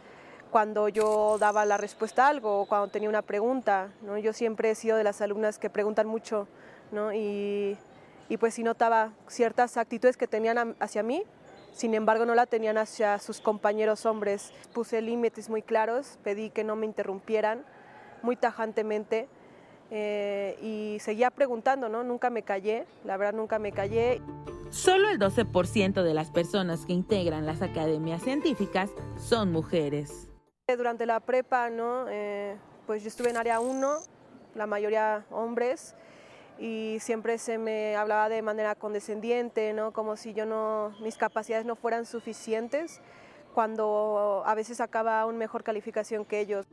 cuando yo daba la respuesta a algo o cuando tenía una pregunta. ¿no? Yo siempre he sido de las alumnas que preguntan mucho ¿no? y, y pues si notaba ciertas actitudes que tenían hacia mí, sin embargo no la tenían hacia sus compañeros hombres. Puse límites muy claros, pedí que no me interrumpieran muy tajantemente eh, y seguía preguntando, ¿no? Nunca me callé, la verdad nunca me callé. Solo el 12% de las personas que integran las academias científicas son mujeres. Durante la prepa, ¿no? Eh, pues yo estuve en área 1, la mayoría hombres, y siempre se me hablaba de manera condescendiente, ¿no? Como si yo no, mis capacidades no fueran suficientes, cuando a veces sacaba una mejor calificación que ellos.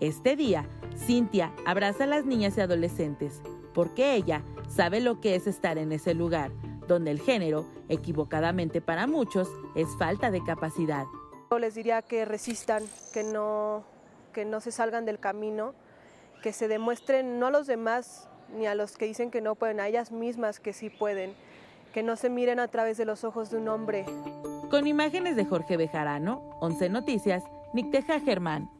Este día, Cintia abraza a las niñas y adolescentes, porque ella sabe lo que es estar en ese lugar, donde el género, equivocadamente para muchos, es falta de capacidad. Yo les diría que resistan, que no, que no se salgan del camino, que se demuestren no a los demás ni a los que dicen que no pueden, a ellas mismas que sí pueden, que no se miren a través de los ojos de un hombre. Con imágenes de Jorge Bejarano, 11 Noticias, Nicteja Germán.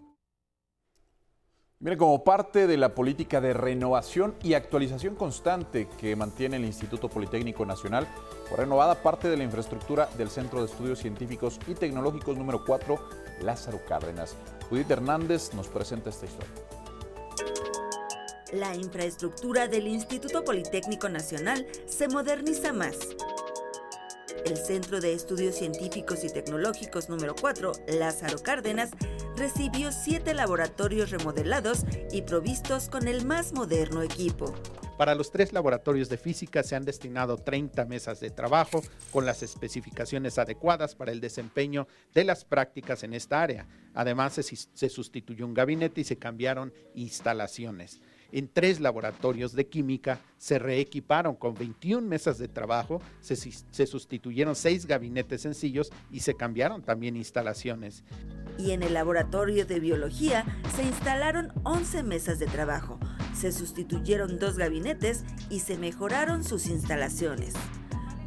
Mire, como parte de la política de renovación y actualización constante que mantiene el Instituto Politécnico Nacional, fue renovada parte de la infraestructura del Centro de Estudios Científicos y Tecnológicos número 4, Lázaro Cárdenas. Judith Hernández nos presenta esta historia. La infraestructura del Instituto Politécnico Nacional se moderniza más. El Centro de Estudios Científicos y Tecnológicos número 4, Lázaro Cárdenas, recibió siete laboratorios remodelados y provistos con el más moderno equipo. Para los tres laboratorios de física se han destinado 30 mesas de trabajo con las especificaciones adecuadas para el desempeño de las prácticas en esta área. Además, se, se sustituyó un gabinete y se cambiaron instalaciones en tres laboratorios de química, se reequiparon con 21 mesas de trabajo, se, sustituyeron seis gabinetes sencillos y se cambiaron también instalaciones. Y en el laboratorio de biología se instalaron 11 mesas de trabajo, se sustituyeron dos gabinetes y se mejoraron sus instalaciones.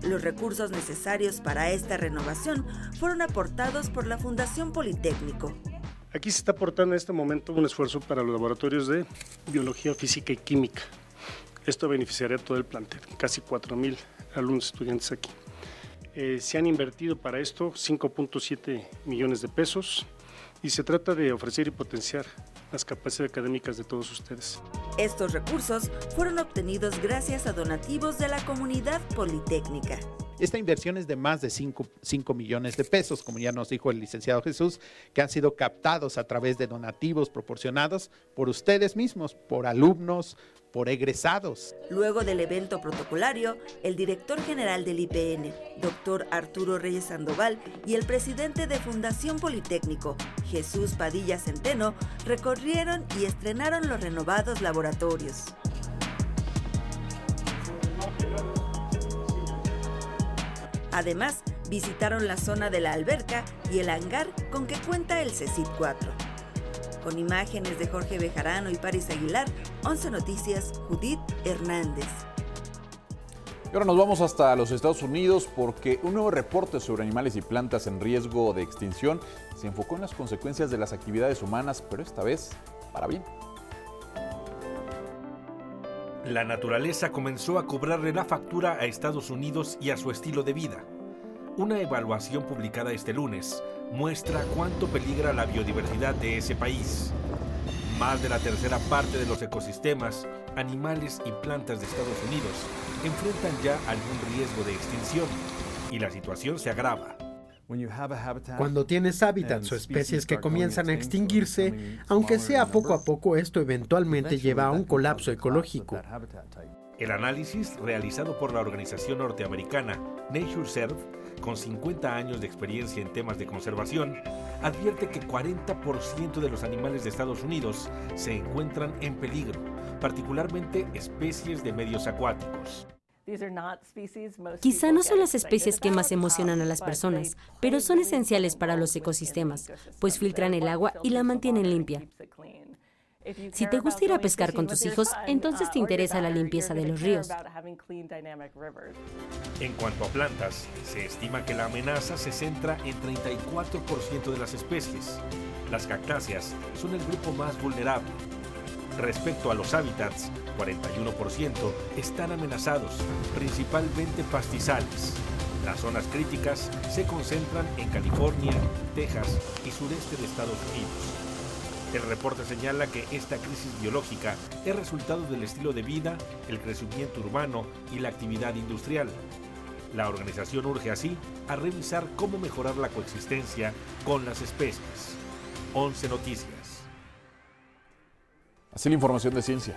Los recursos necesarios para esta renovación fueron aportados por la Fundación Politécnico. Aquí se está aportando en este momento un esfuerzo para los laboratorios de biología, física y química. Esto beneficiaría a todo el plantel, casi 4.000 alumnos estudiantes aquí. Eh, se han invertido para esto 5.7 millones de pesos y se trata de ofrecer y potenciar las capacidades académicas de todos ustedes. Estos recursos fueron obtenidos gracias a donativos de la comunidad politécnica. Esta inversión es de más de 5, millones de pesos, como ya nos dijo el licenciado Jesús, que han sido captados a través de donativos proporcionados por ustedes mismos, por alumnos, por egresados. Luego del evento protocolario, el director general del IPN, doctor Arturo Reyes Sandoval, y el presidente de Fundación Politécnico, Jesús Padilla Centeno, recorrieron y estrenaron los renovados laboratorios. Además, visitaron la zona de la alberca y el hangar con que cuenta el CECIT 4. Con imágenes de Jorge Bejarano y Paris Aguilar, 11 Noticias, Judith Hernández. Y ahora nos vamos hasta los Estados Unidos porque un nuevo reporte sobre animales y plantas en riesgo de extinción se enfocó en las consecuencias de las actividades humanas, pero esta vez para bien. La naturaleza comenzó a cobrarle la factura a Estados Unidos y a su estilo de vida. Una evaluación publicada este lunes muestra cuánto peligra la biodiversidad de ese país. Más de la tercera parte de los ecosistemas, animales y plantas de Estados Unidos enfrentan ya algún riesgo de extinción y la situación se agrava. Cuando tienes hábitats o especies que comienzan a extinguirse, aunque sea poco a poco, esto eventualmente lleva a un colapso ecológico. El análisis realizado por la organización norteamericana NatureServe, con 50 años de experiencia en temas de conservación, advierte que 40% de los animales de Estados Unidos se encuentran en peligro, particularmente especies de medios acuáticos. Quizá no son las especies que más emocionan a las personas, pero son esenciales para los ecosistemas, pues filtran el agua y la mantienen limpia. Si te gusta ir a pescar con tus hijos, entonces te interesa la limpieza de los ríos. En cuanto a plantas, se estima que la amenaza se centra en 34% de las especies. Las cactáceas son el grupo más vulnerable. Respecto a los hábitats, 41% están amenazados, principalmente pastizales. Las zonas críticas se concentran en California, Texas y sureste de Estados Unidos. El reporte señala que esta crisis biológica es resultado del estilo de vida, el crecimiento urbano y la actividad industrial. La organización urge así a revisar cómo mejorar la coexistencia con las especies. 11 Noticias. Así la información de ciencia.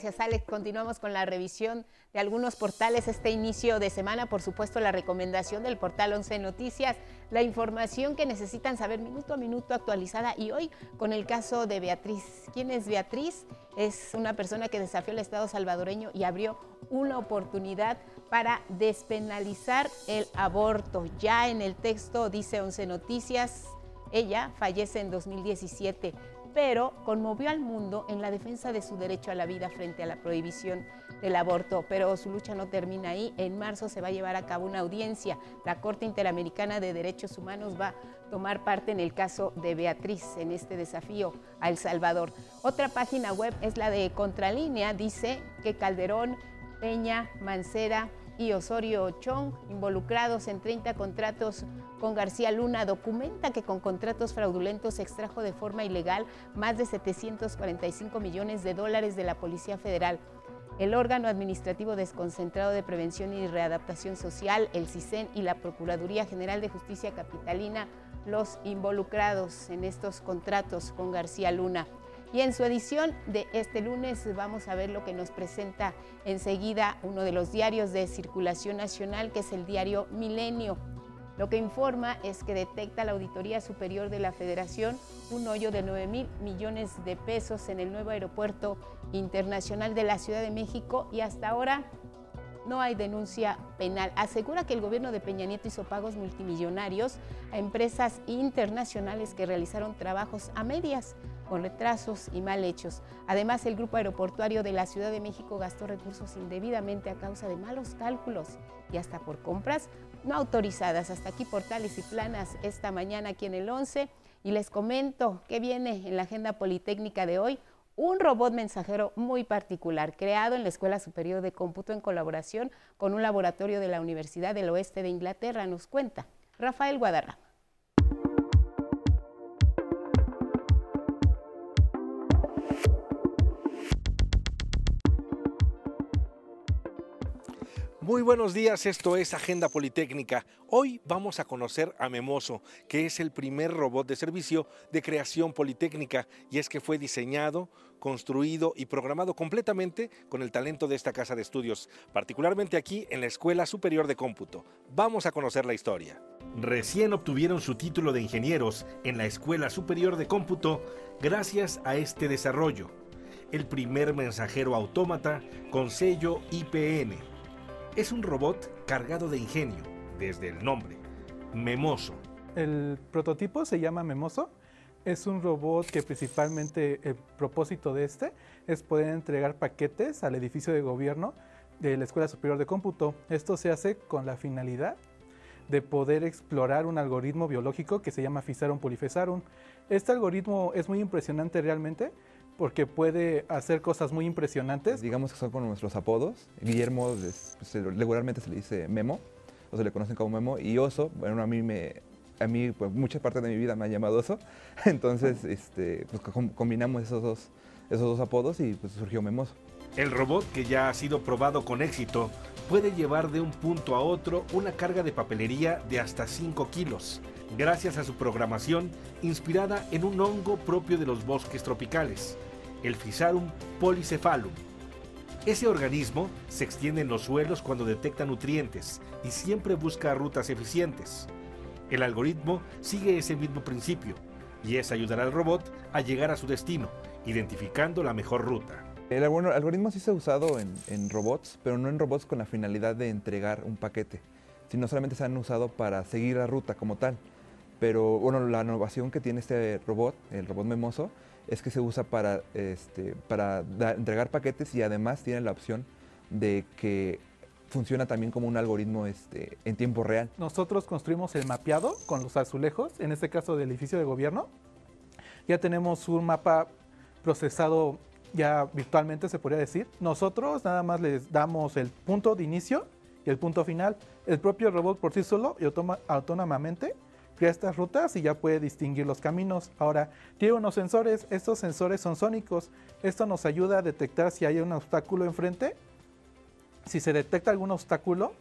Gracias Alex. Continuamos con la revisión de algunos portales este inicio de semana. Por supuesto, la recomendación del portal 11 Noticias, la información que necesitan saber minuto a minuto actualizada y hoy con el caso de Beatriz. ¿Quién es Beatriz? Es una persona que desafió el Estado salvadoreño y abrió una oportunidad para despenalizar el aborto. Ya en el texto dice 11 Noticias, ella fallece en 2017 pero conmovió al mundo en la defensa de su derecho a la vida frente a la prohibición del aborto. Pero su lucha no termina ahí. En marzo se va a llevar a cabo una audiencia. La Corte Interamericana de Derechos Humanos va a tomar parte en el caso de Beatriz en este desafío a El Salvador. Otra página web es la de Contralínea. Dice que Calderón, Peña, Mancera, y Osorio Chong, involucrados en 30 contratos con García Luna, documenta que con contratos fraudulentos extrajo de forma ilegal más de 745 millones de dólares de la Policía Federal. El órgano administrativo desconcentrado de prevención y readaptación social, el CISEN y la Procuraduría General de Justicia Capitalina, los involucrados en estos contratos con García Luna. Y en su edición de este lunes vamos a ver lo que nos presenta enseguida uno de los diarios de circulación nacional, que es el diario Milenio. Lo que informa es que detecta la Auditoría Superior de la Federación un hoyo de 9 mil millones de pesos en el nuevo aeropuerto internacional de la Ciudad de México y hasta ahora no hay denuncia penal. Asegura que el gobierno de Peña Nieto hizo pagos multimillonarios a empresas internacionales que realizaron trabajos a medias con retrasos y mal hechos. Además, el Grupo Aeroportuario de la Ciudad de México gastó recursos indebidamente a causa de malos cálculos y hasta por compras no autorizadas. Hasta aquí portales y planas esta mañana aquí en el 11 Y les comento que viene en la agenda politécnica de hoy un robot mensajero muy particular, creado en la Escuela Superior de Cómputo en colaboración con un laboratorio de la Universidad del Oeste de Inglaterra, nos cuenta Rafael Guadarrama. Muy buenos días, esto es Agenda Politécnica. Hoy vamos a conocer a Memoso, que es el primer robot de servicio de creación politécnica y es que fue diseñado, construido y programado completamente con el talento de esta casa de estudios, particularmente aquí en la Escuela Superior de Cómputo. Vamos a conocer la historia. Recién obtuvieron su título de ingenieros en la Escuela Superior de Cómputo gracias a este desarrollo, el primer mensajero autómata con sello IPN es un robot cargado de ingenio, desde el nombre, Memoso. El prototipo se llama Memoso. Es un robot que principalmente el propósito de este es poder entregar paquetes al edificio de gobierno de la Escuela Superior de Cómputo. Esto se hace con la finalidad de poder explorar un algoritmo biológico que se llama Fisarum polyphesarum. Este algoritmo es muy impresionante realmente porque puede hacer cosas muy impresionantes. Digamos que son con nuestros apodos. Guillermo pues, regularmente se le dice Memo, o se le conocen como Memo, y Oso, bueno, a mí me... A mí, pues, mucha parte de mi vida me ha llamado Oso, entonces este, pues, combinamos esos dos, esos dos apodos y pues surgió Memoso. El robot, que ya ha sido probado con éxito, puede llevar de un punto a otro una carga de papelería de hasta 5 kilos, gracias a su programación inspirada en un hongo propio de los bosques tropicales el Physarum polycephalum. Ese organismo se extiende en los suelos cuando detecta nutrientes y siempre busca rutas eficientes. El algoritmo sigue ese mismo principio y es ayudar al robot a llegar a su destino, identificando la mejor ruta. El algoritmo sí se ha usado en, en, robots, pero no en robots con la finalidad de entregar un paquete, sino solamente se han usado para seguir la ruta como tal. Pero bueno, la innovación que tiene este robot, el robot Memoso, es que se usa para, este, para entregar paquetes y además tiene la opción de que funciona también como un algoritmo este, en tiempo real. Nosotros construimos el mapeado con los azulejos, en este caso del edificio de gobierno. Ya tenemos un mapa procesado ya virtualmente, se podría decir. Nosotros nada más les damos el punto de inicio y el punto final. El propio robot por sí solo y autónomamente crea estas rutas y ya puede distinguir los caminos. Ahora, tiene unos sensores, estos sensores son sónicos. Esto nos ayuda a detectar si hay un obstáculo enfrente. Si se detecta algún obstáculo,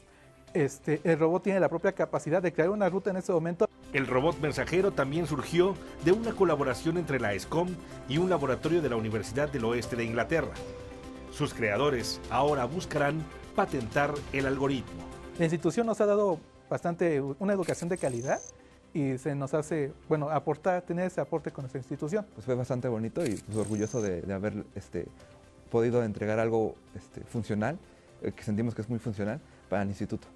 este, el robot tiene la propia capacidad de crear una ruta en ese momento. El robot mensajero también surgió de una colaboración entre la ESCOM y un laboratorio de la Universidad del Oeste de Inglaterra. Sus creadores ahora buscarán patentar el algoritmo. La institución nos ha dado bastante una educación de calidad y se nos hace, bueno, aportar, tener ese aporte con esta institución. Pues fue bastante bonito y pues, orgulloso de, haber este, podido entregar algo este, funcional, eh, que sentimos que es muy funcional para el instituto.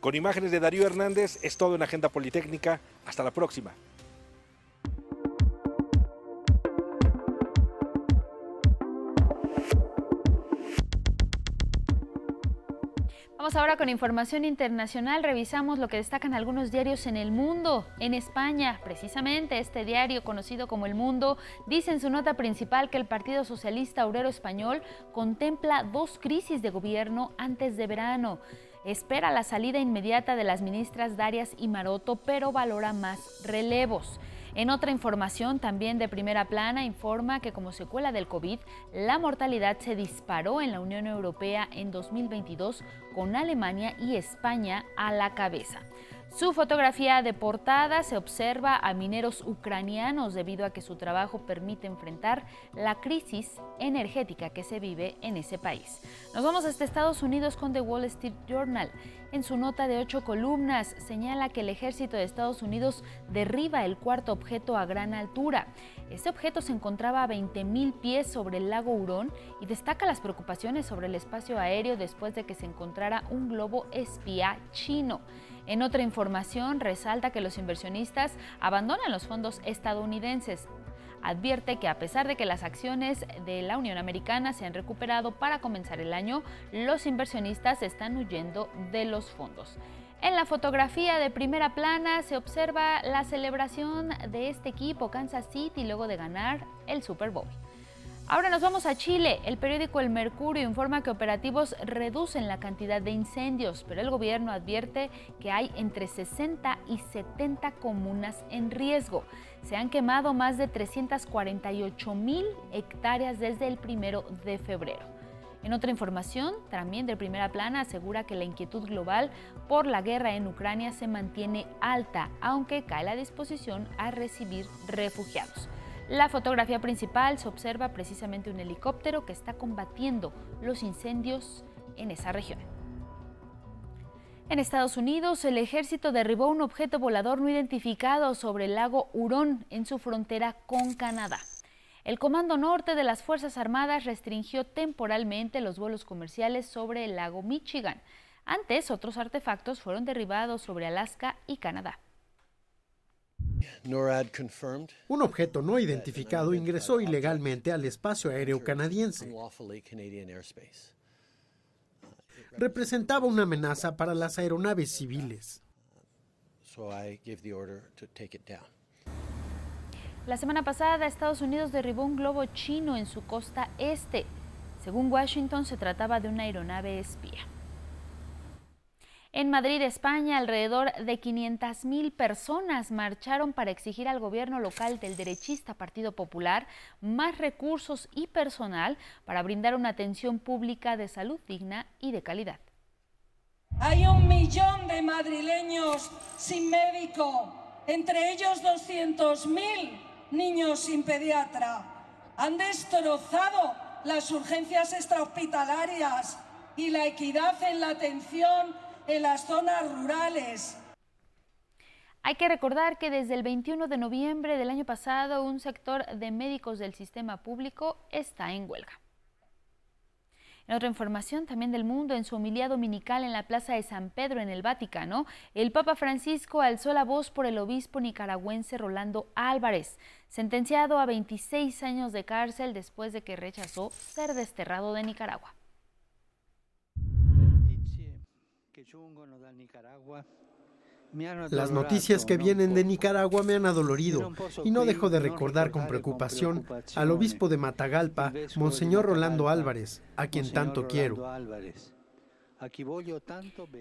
Con imágenes de Darío Hernández, es todo en Agenda Politécnica. Hasta la próxima. Vamos ahora con información internacional. Revisamos lo que destacan algunos diarios en el mundo. En España, precisamente este diario conocido como El Mundo, dice en su nota principal que el Partido Socialista Obrero Español contempla dos crisis de gobierno antes de verano. Espera la salida inmediata de las ministras Darias y Maroto, pero valora más relevos. En otra información, también de primera plana, informa que como secuela del COVID, la mortalidad se disparó en la Unión Europea en 2022 con Alemania y España a la cabeza. Su fotografía de portada se observa a mineros ucranianos debido a que su trabajo permite enfrentar la crisis energética que se vive en ese país. Nos vamos hasta Estados Unidos con The Wall Street Journal. En su nota de ocho columnas señala que el ejército de Estados Unidos derriba el cuarto objeto a gran altura. Este objeto se encontraba a 20.000 pies sobre el lago Hurón y destaca las preocupaciones sobre el espacio aéreo después de que se encontrara un globo espía chino. En otra información, resalta que los inversionistas abandonan los fondos estadounidenses. Advierte que a pesar de que las acciones de la Unión Americana se han recuperado para comenzar el año, los inversionistas están huyendo de los fondos. En la fotografía de primera plana se observa la celebración de este equipo Kansas City luego de ganar el Super Bowl. Ahora nos vamos a Chile. El periódico El Mercurio informa que operativos reducen la cantidad de incendios, pero el gobierno advierte que hay entre 60 y 70 comunas en riesgo. Se han quemado más de 348 mil hectáreas desde el primero de febrero. En otra información, también de primera plana, asegura que la inquietud global por la guerra en Ucrania se mantiene alta, aunque cae la disposición a recibir refugiados. La fotografía principal se observa precisamente un helicóptero que está combatiendo los incendios en esa región. En Estados Unidos, el ejército derribó un objeto volador no identificado sobre el lago Hurón en su frontera con Canadá. El Comando Norte de las Fuerzas Armadas restringió temporalmente los vuelos comerciales sobre el lago Michigan. Antes, otros artefactos fueron derribados sobre Alaska y Canadá. Un objeto no identificado ingresó ilegalmente al espacio aéreo canadiense. Representaba una amenaza para las aeronaves civiles. La semana pasada, Estados Unidos derribó un globo chino en su costa este. Según Washington, se trataba de una aeronave espía. En Madrid, España, alrededor de 500.000 personas marcharon para exigir al gobierno local del derechista Partido Popular más recursos y personal para brindar una atención pública de salud digna y de calidad. Hay un millón de madrileños sin médico, entre ellos 200.000 niños sin pediatra. Han destrozado las urgencias extrahospitalarias y la equidad en la atención en las zonas rurales. Hay que recordar que desde el 21 de noviembre del año pasado un sector de médicos del sistema público está en huelga. En otra información también del mundo, en su homilía dominical en la Plaza de San Pedro en el Vaticano, el Papa Francisco alzó la voz por el obispo nicaragüense Rolando Álvarez, sentenciado a 26 años de cárcel después de que rechazó ser desterrado de Nicaragua. Las noticias que vienen de Nicaragua me han adolorido. Y no dejo de recordar con preocupación al obispo de Matagalpa, Monseñor Rolando Álvarez, a quien tanto quiero.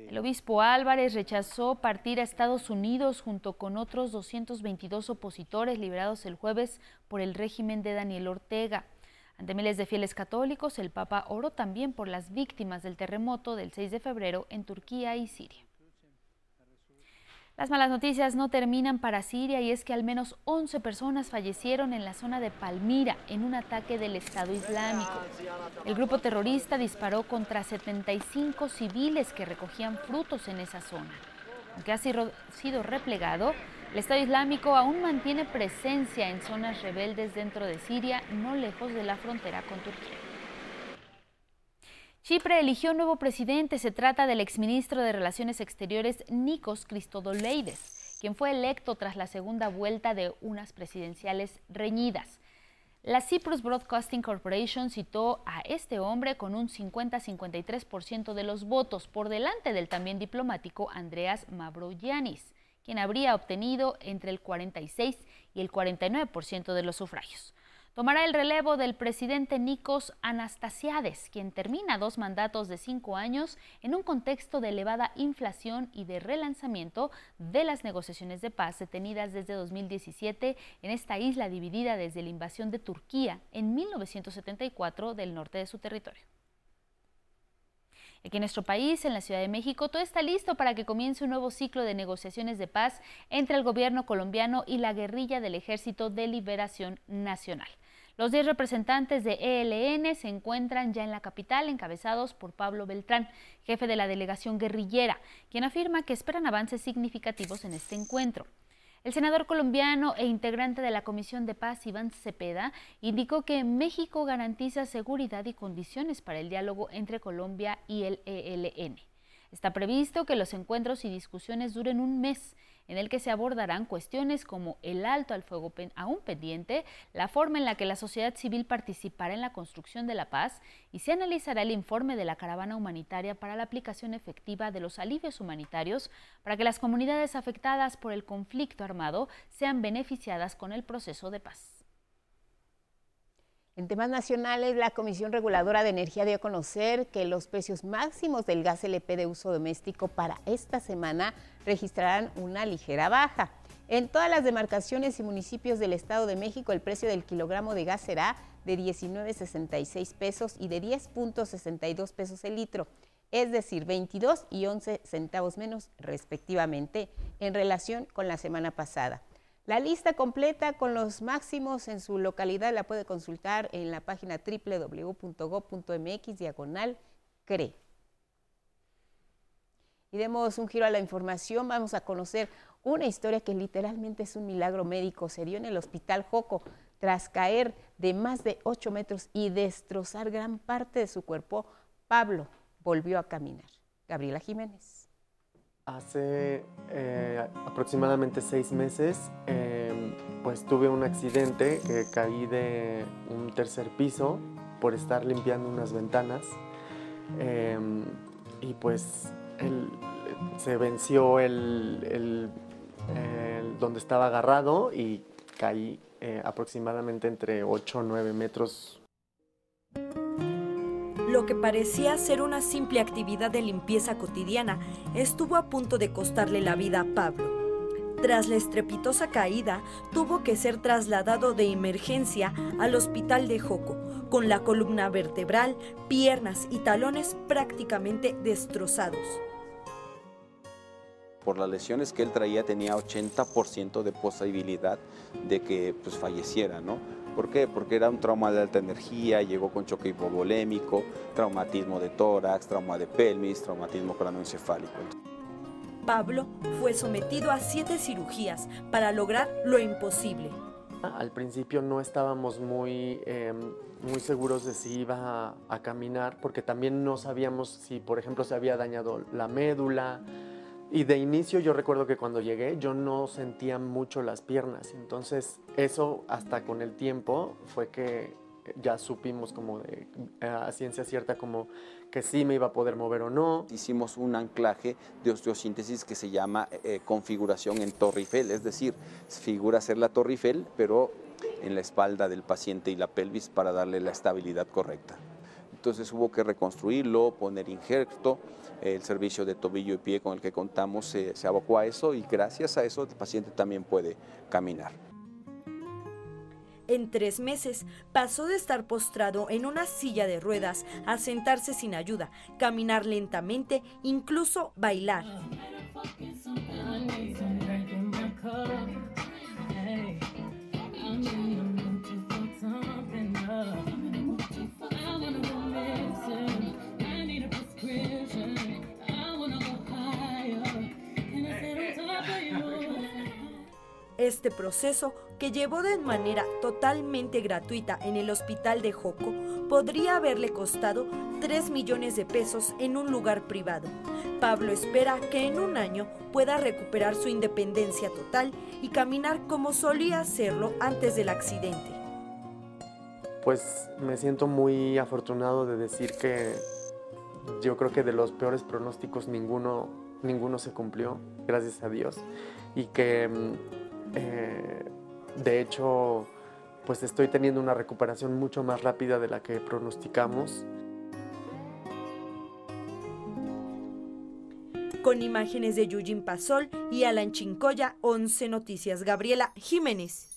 El obispo Álvarez rechazó partir a Estados Unidos junto con otros 222 opositores liberados el jueves por el régimen de Daniel Ortega. Ante miles de fieles católicos, el Papa oró también por las víctimas del terremoto del 6 de febrero en Turquía y Siria. Las malas noticias no terminan para Siria y es que al menos 11 personas fallecieron en la zona de Palmira en un ataque del Estado Islámico. El grupo terrorista disparó contra 75 civiles que recogían frutos en esa zona. Aunque ha sido replegado, el Estado Islámico aún mantiene presencia en zonas rebeldes dentro de Siria, no lejos de la frontera con Turquía. Chipre eligió nuevo presidente. Se trata del exministro de Relaciones Exteriores Nikos Christodouleides, quien fue electo tras la segunda vuelta de unas presidenciales reñidas. La Cyprus Broadcasting Corporation citó a este hombre con un 50-53% de los votos por delante del también diplomático Andreas Mavroyiannis, quien habría obtenido entre el 46 y el 49% de los sufragios tomará el relevo del presidente Nikos Anastasiades, quien termina dos mandatos de cinco años en un contexto de elevada inflación y de relanzamiento de las negociaciones de paz detenidas desde 2017 en esta isla dividida desde la invasión de Turquía en 1974 del norte de su territorio. Aquí en nuestro país, en la Ciudad de México, todo está listo para que comience un nuevo ciclo de negociaciones de paz entre el gobierno colombiano y la guerrilla del Ejército de Liberación Nacional. Los 10 representantes de ELN se encuentran ya en la capital, encabezados por Pablo Beltrán, jefe de la delegación guerrillera, quien afirma que esperan avances significativos en este encuentro. El senador colombiano e integrante de la Comisión de Paz, Iván Cepeda, indicó que México garantiza seguridad y condiciones para el diálogo entre Colombia y el ELN. Está previsto que los encuentros y discusiones duren un mes en el que se abordarán cuestiones como el alto al fuego aún pendiente, la forma en la que la sociedad civil participará en la construcción de la paz y se analizará el informe de la caravana humanitaria para la aplicación efectiva de los alivios humanitarios para que las comunidades afectadas por el conflicto armado sean beneficiadas con el proceso de paz. En temas nacionales, la Comisión Reguladora de Energía dio a conocer que los precios máximos del gas LP de uso doméstico para esta semana registrarán una ligera baja. En todas las demarcaciones y municipios del Estado de México, el precio del kilogramo de gas será de 19.66 pesos y de 10.62 pesos el litro, es decir, 22 y 11 centavos menos respectivamente en relación con la semana pasada. La lista completa con los máximos en su localidad la puede consultar en la página www.go.mx diagonal CRE. Y demos un giro a la información, vamos a conocer una historia que literalmente es un milagro médico. Se dio en el Hospital Joco tras caer de más de 8 metros y destrozar gran parte de su cuerpo. Pablo volvió a caminar. Gabriela Jiménez. Hace eh, aproximadamente seis meses, em, pues tuve un accidente que caí de un tercer piso por estar limpiando unas ventanas. Em, y pues se venció el, donde estaba agarrado y caí eh, aproximadamente entre 8 o 9 metros lo que parecía ser una simple actividad de limpieza cotidiana estuvo a punto de costarle la vida a Pablo. Tras la estrepitosa caída, tuvo que ser trasladado de emergencia al hospital de Joco, con la columna vertebral, piernas y talones prácticamente destrozados. Por las lesiones que él traía tenía 80% de posibilidad de que pues, falleciera, ¿no? ¿Por qué? Porque era un trauma de alta energía, llegó con choque hipovolémico, traumatismo de tórax, trauma de pelvis, traumatismo cranoencefálico. Pablo fue sometido a siete cirugías para lograr lo imposible. Al principio no estábamos muy, em, muy seguros de si iba a caminar, porque también no sabíamos si, por ejemplo, se había dañado la médula, y de inicio yo recuerdo que cuando llegué yo no sentía mucho las piernas, entonces eso hasta con el tiempo fue que ya supimos como de, a ciencia cierta como que sí me iba a poder mover o no. Hicimos un anclaje de osteosíntesis que se llama eh, configuración en Torre Eiffel, es decir, figura ser la Torre Eiffel, pero en la espalda del paciente y la pelvis para darle la estabilidad correcta. Entonces hubo que reconstruirlo, poner injerto, el servicio de tobillo y pie con el que contamos se, se abocó a eso y gracias a eso el paciente también puede caminar. En tres meses pasó de estar postrado en una silla de ruedas a sentarse sin ayuda, caminar lentamente, incluso bailar. Este proceso, que llevó de manera totalmente gratuita en el hospital de Joco, podría haberle costado 3 millones de pesos en un lugar privado. Pablo espera que en un año pueda recuperar su independencia total y caminar como solía hacerlo antes del accidente. Pues me siento muy afortunado de decir que yo creo que de los peores pronósticos ninguno, ninguno se cumplió, gracias a Dios, y que mm, eh, de hecho, pues estoy teniendo una recuperación mucho más rápida de la que pronosticamos. Con imágenes de Yujin Pasol y Alan Chincoya, 11 Noticias. Gabriela Jiménez.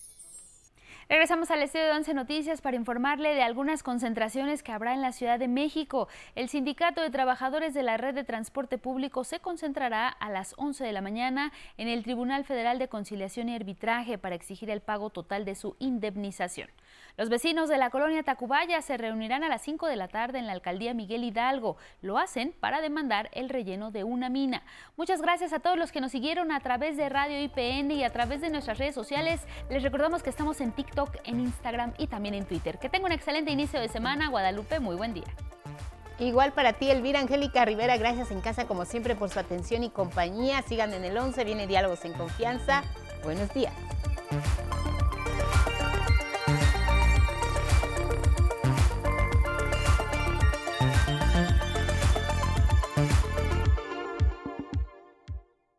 Regresamos al estudio de 11 Noticias para informarle de algunas concentraciones que habrá en la Ciudad de México. El Sindicato de Trabajadores de la Red de Transporte Público se concentrará a las 11 de la mañana en el Tribunal Federal de Conciliación y Arbitraje para exigir el pago total de su indemnización. Los vecinos de la colonia Tacubaya se reunirán a las 5 de la tarde en la alcaldía Miguel Hidalgo. Lo hacen para demandar el relleno de una mina. Muchas gracias a todos los que nos siguieron a través de Radio IPN y a través de nuestras redes sociales. Les recordamos que estamos en TikTok, en Instagram y también en Twitter. Que tenga un excelente inicio de semana. Guadalupe, muy buen día. Igual para ti, Elvira Angélica Rivera, gracias en casa como siempre por su atención y compañía. Sigan en el 11, viene Diálogos en Confianza. Buenos días.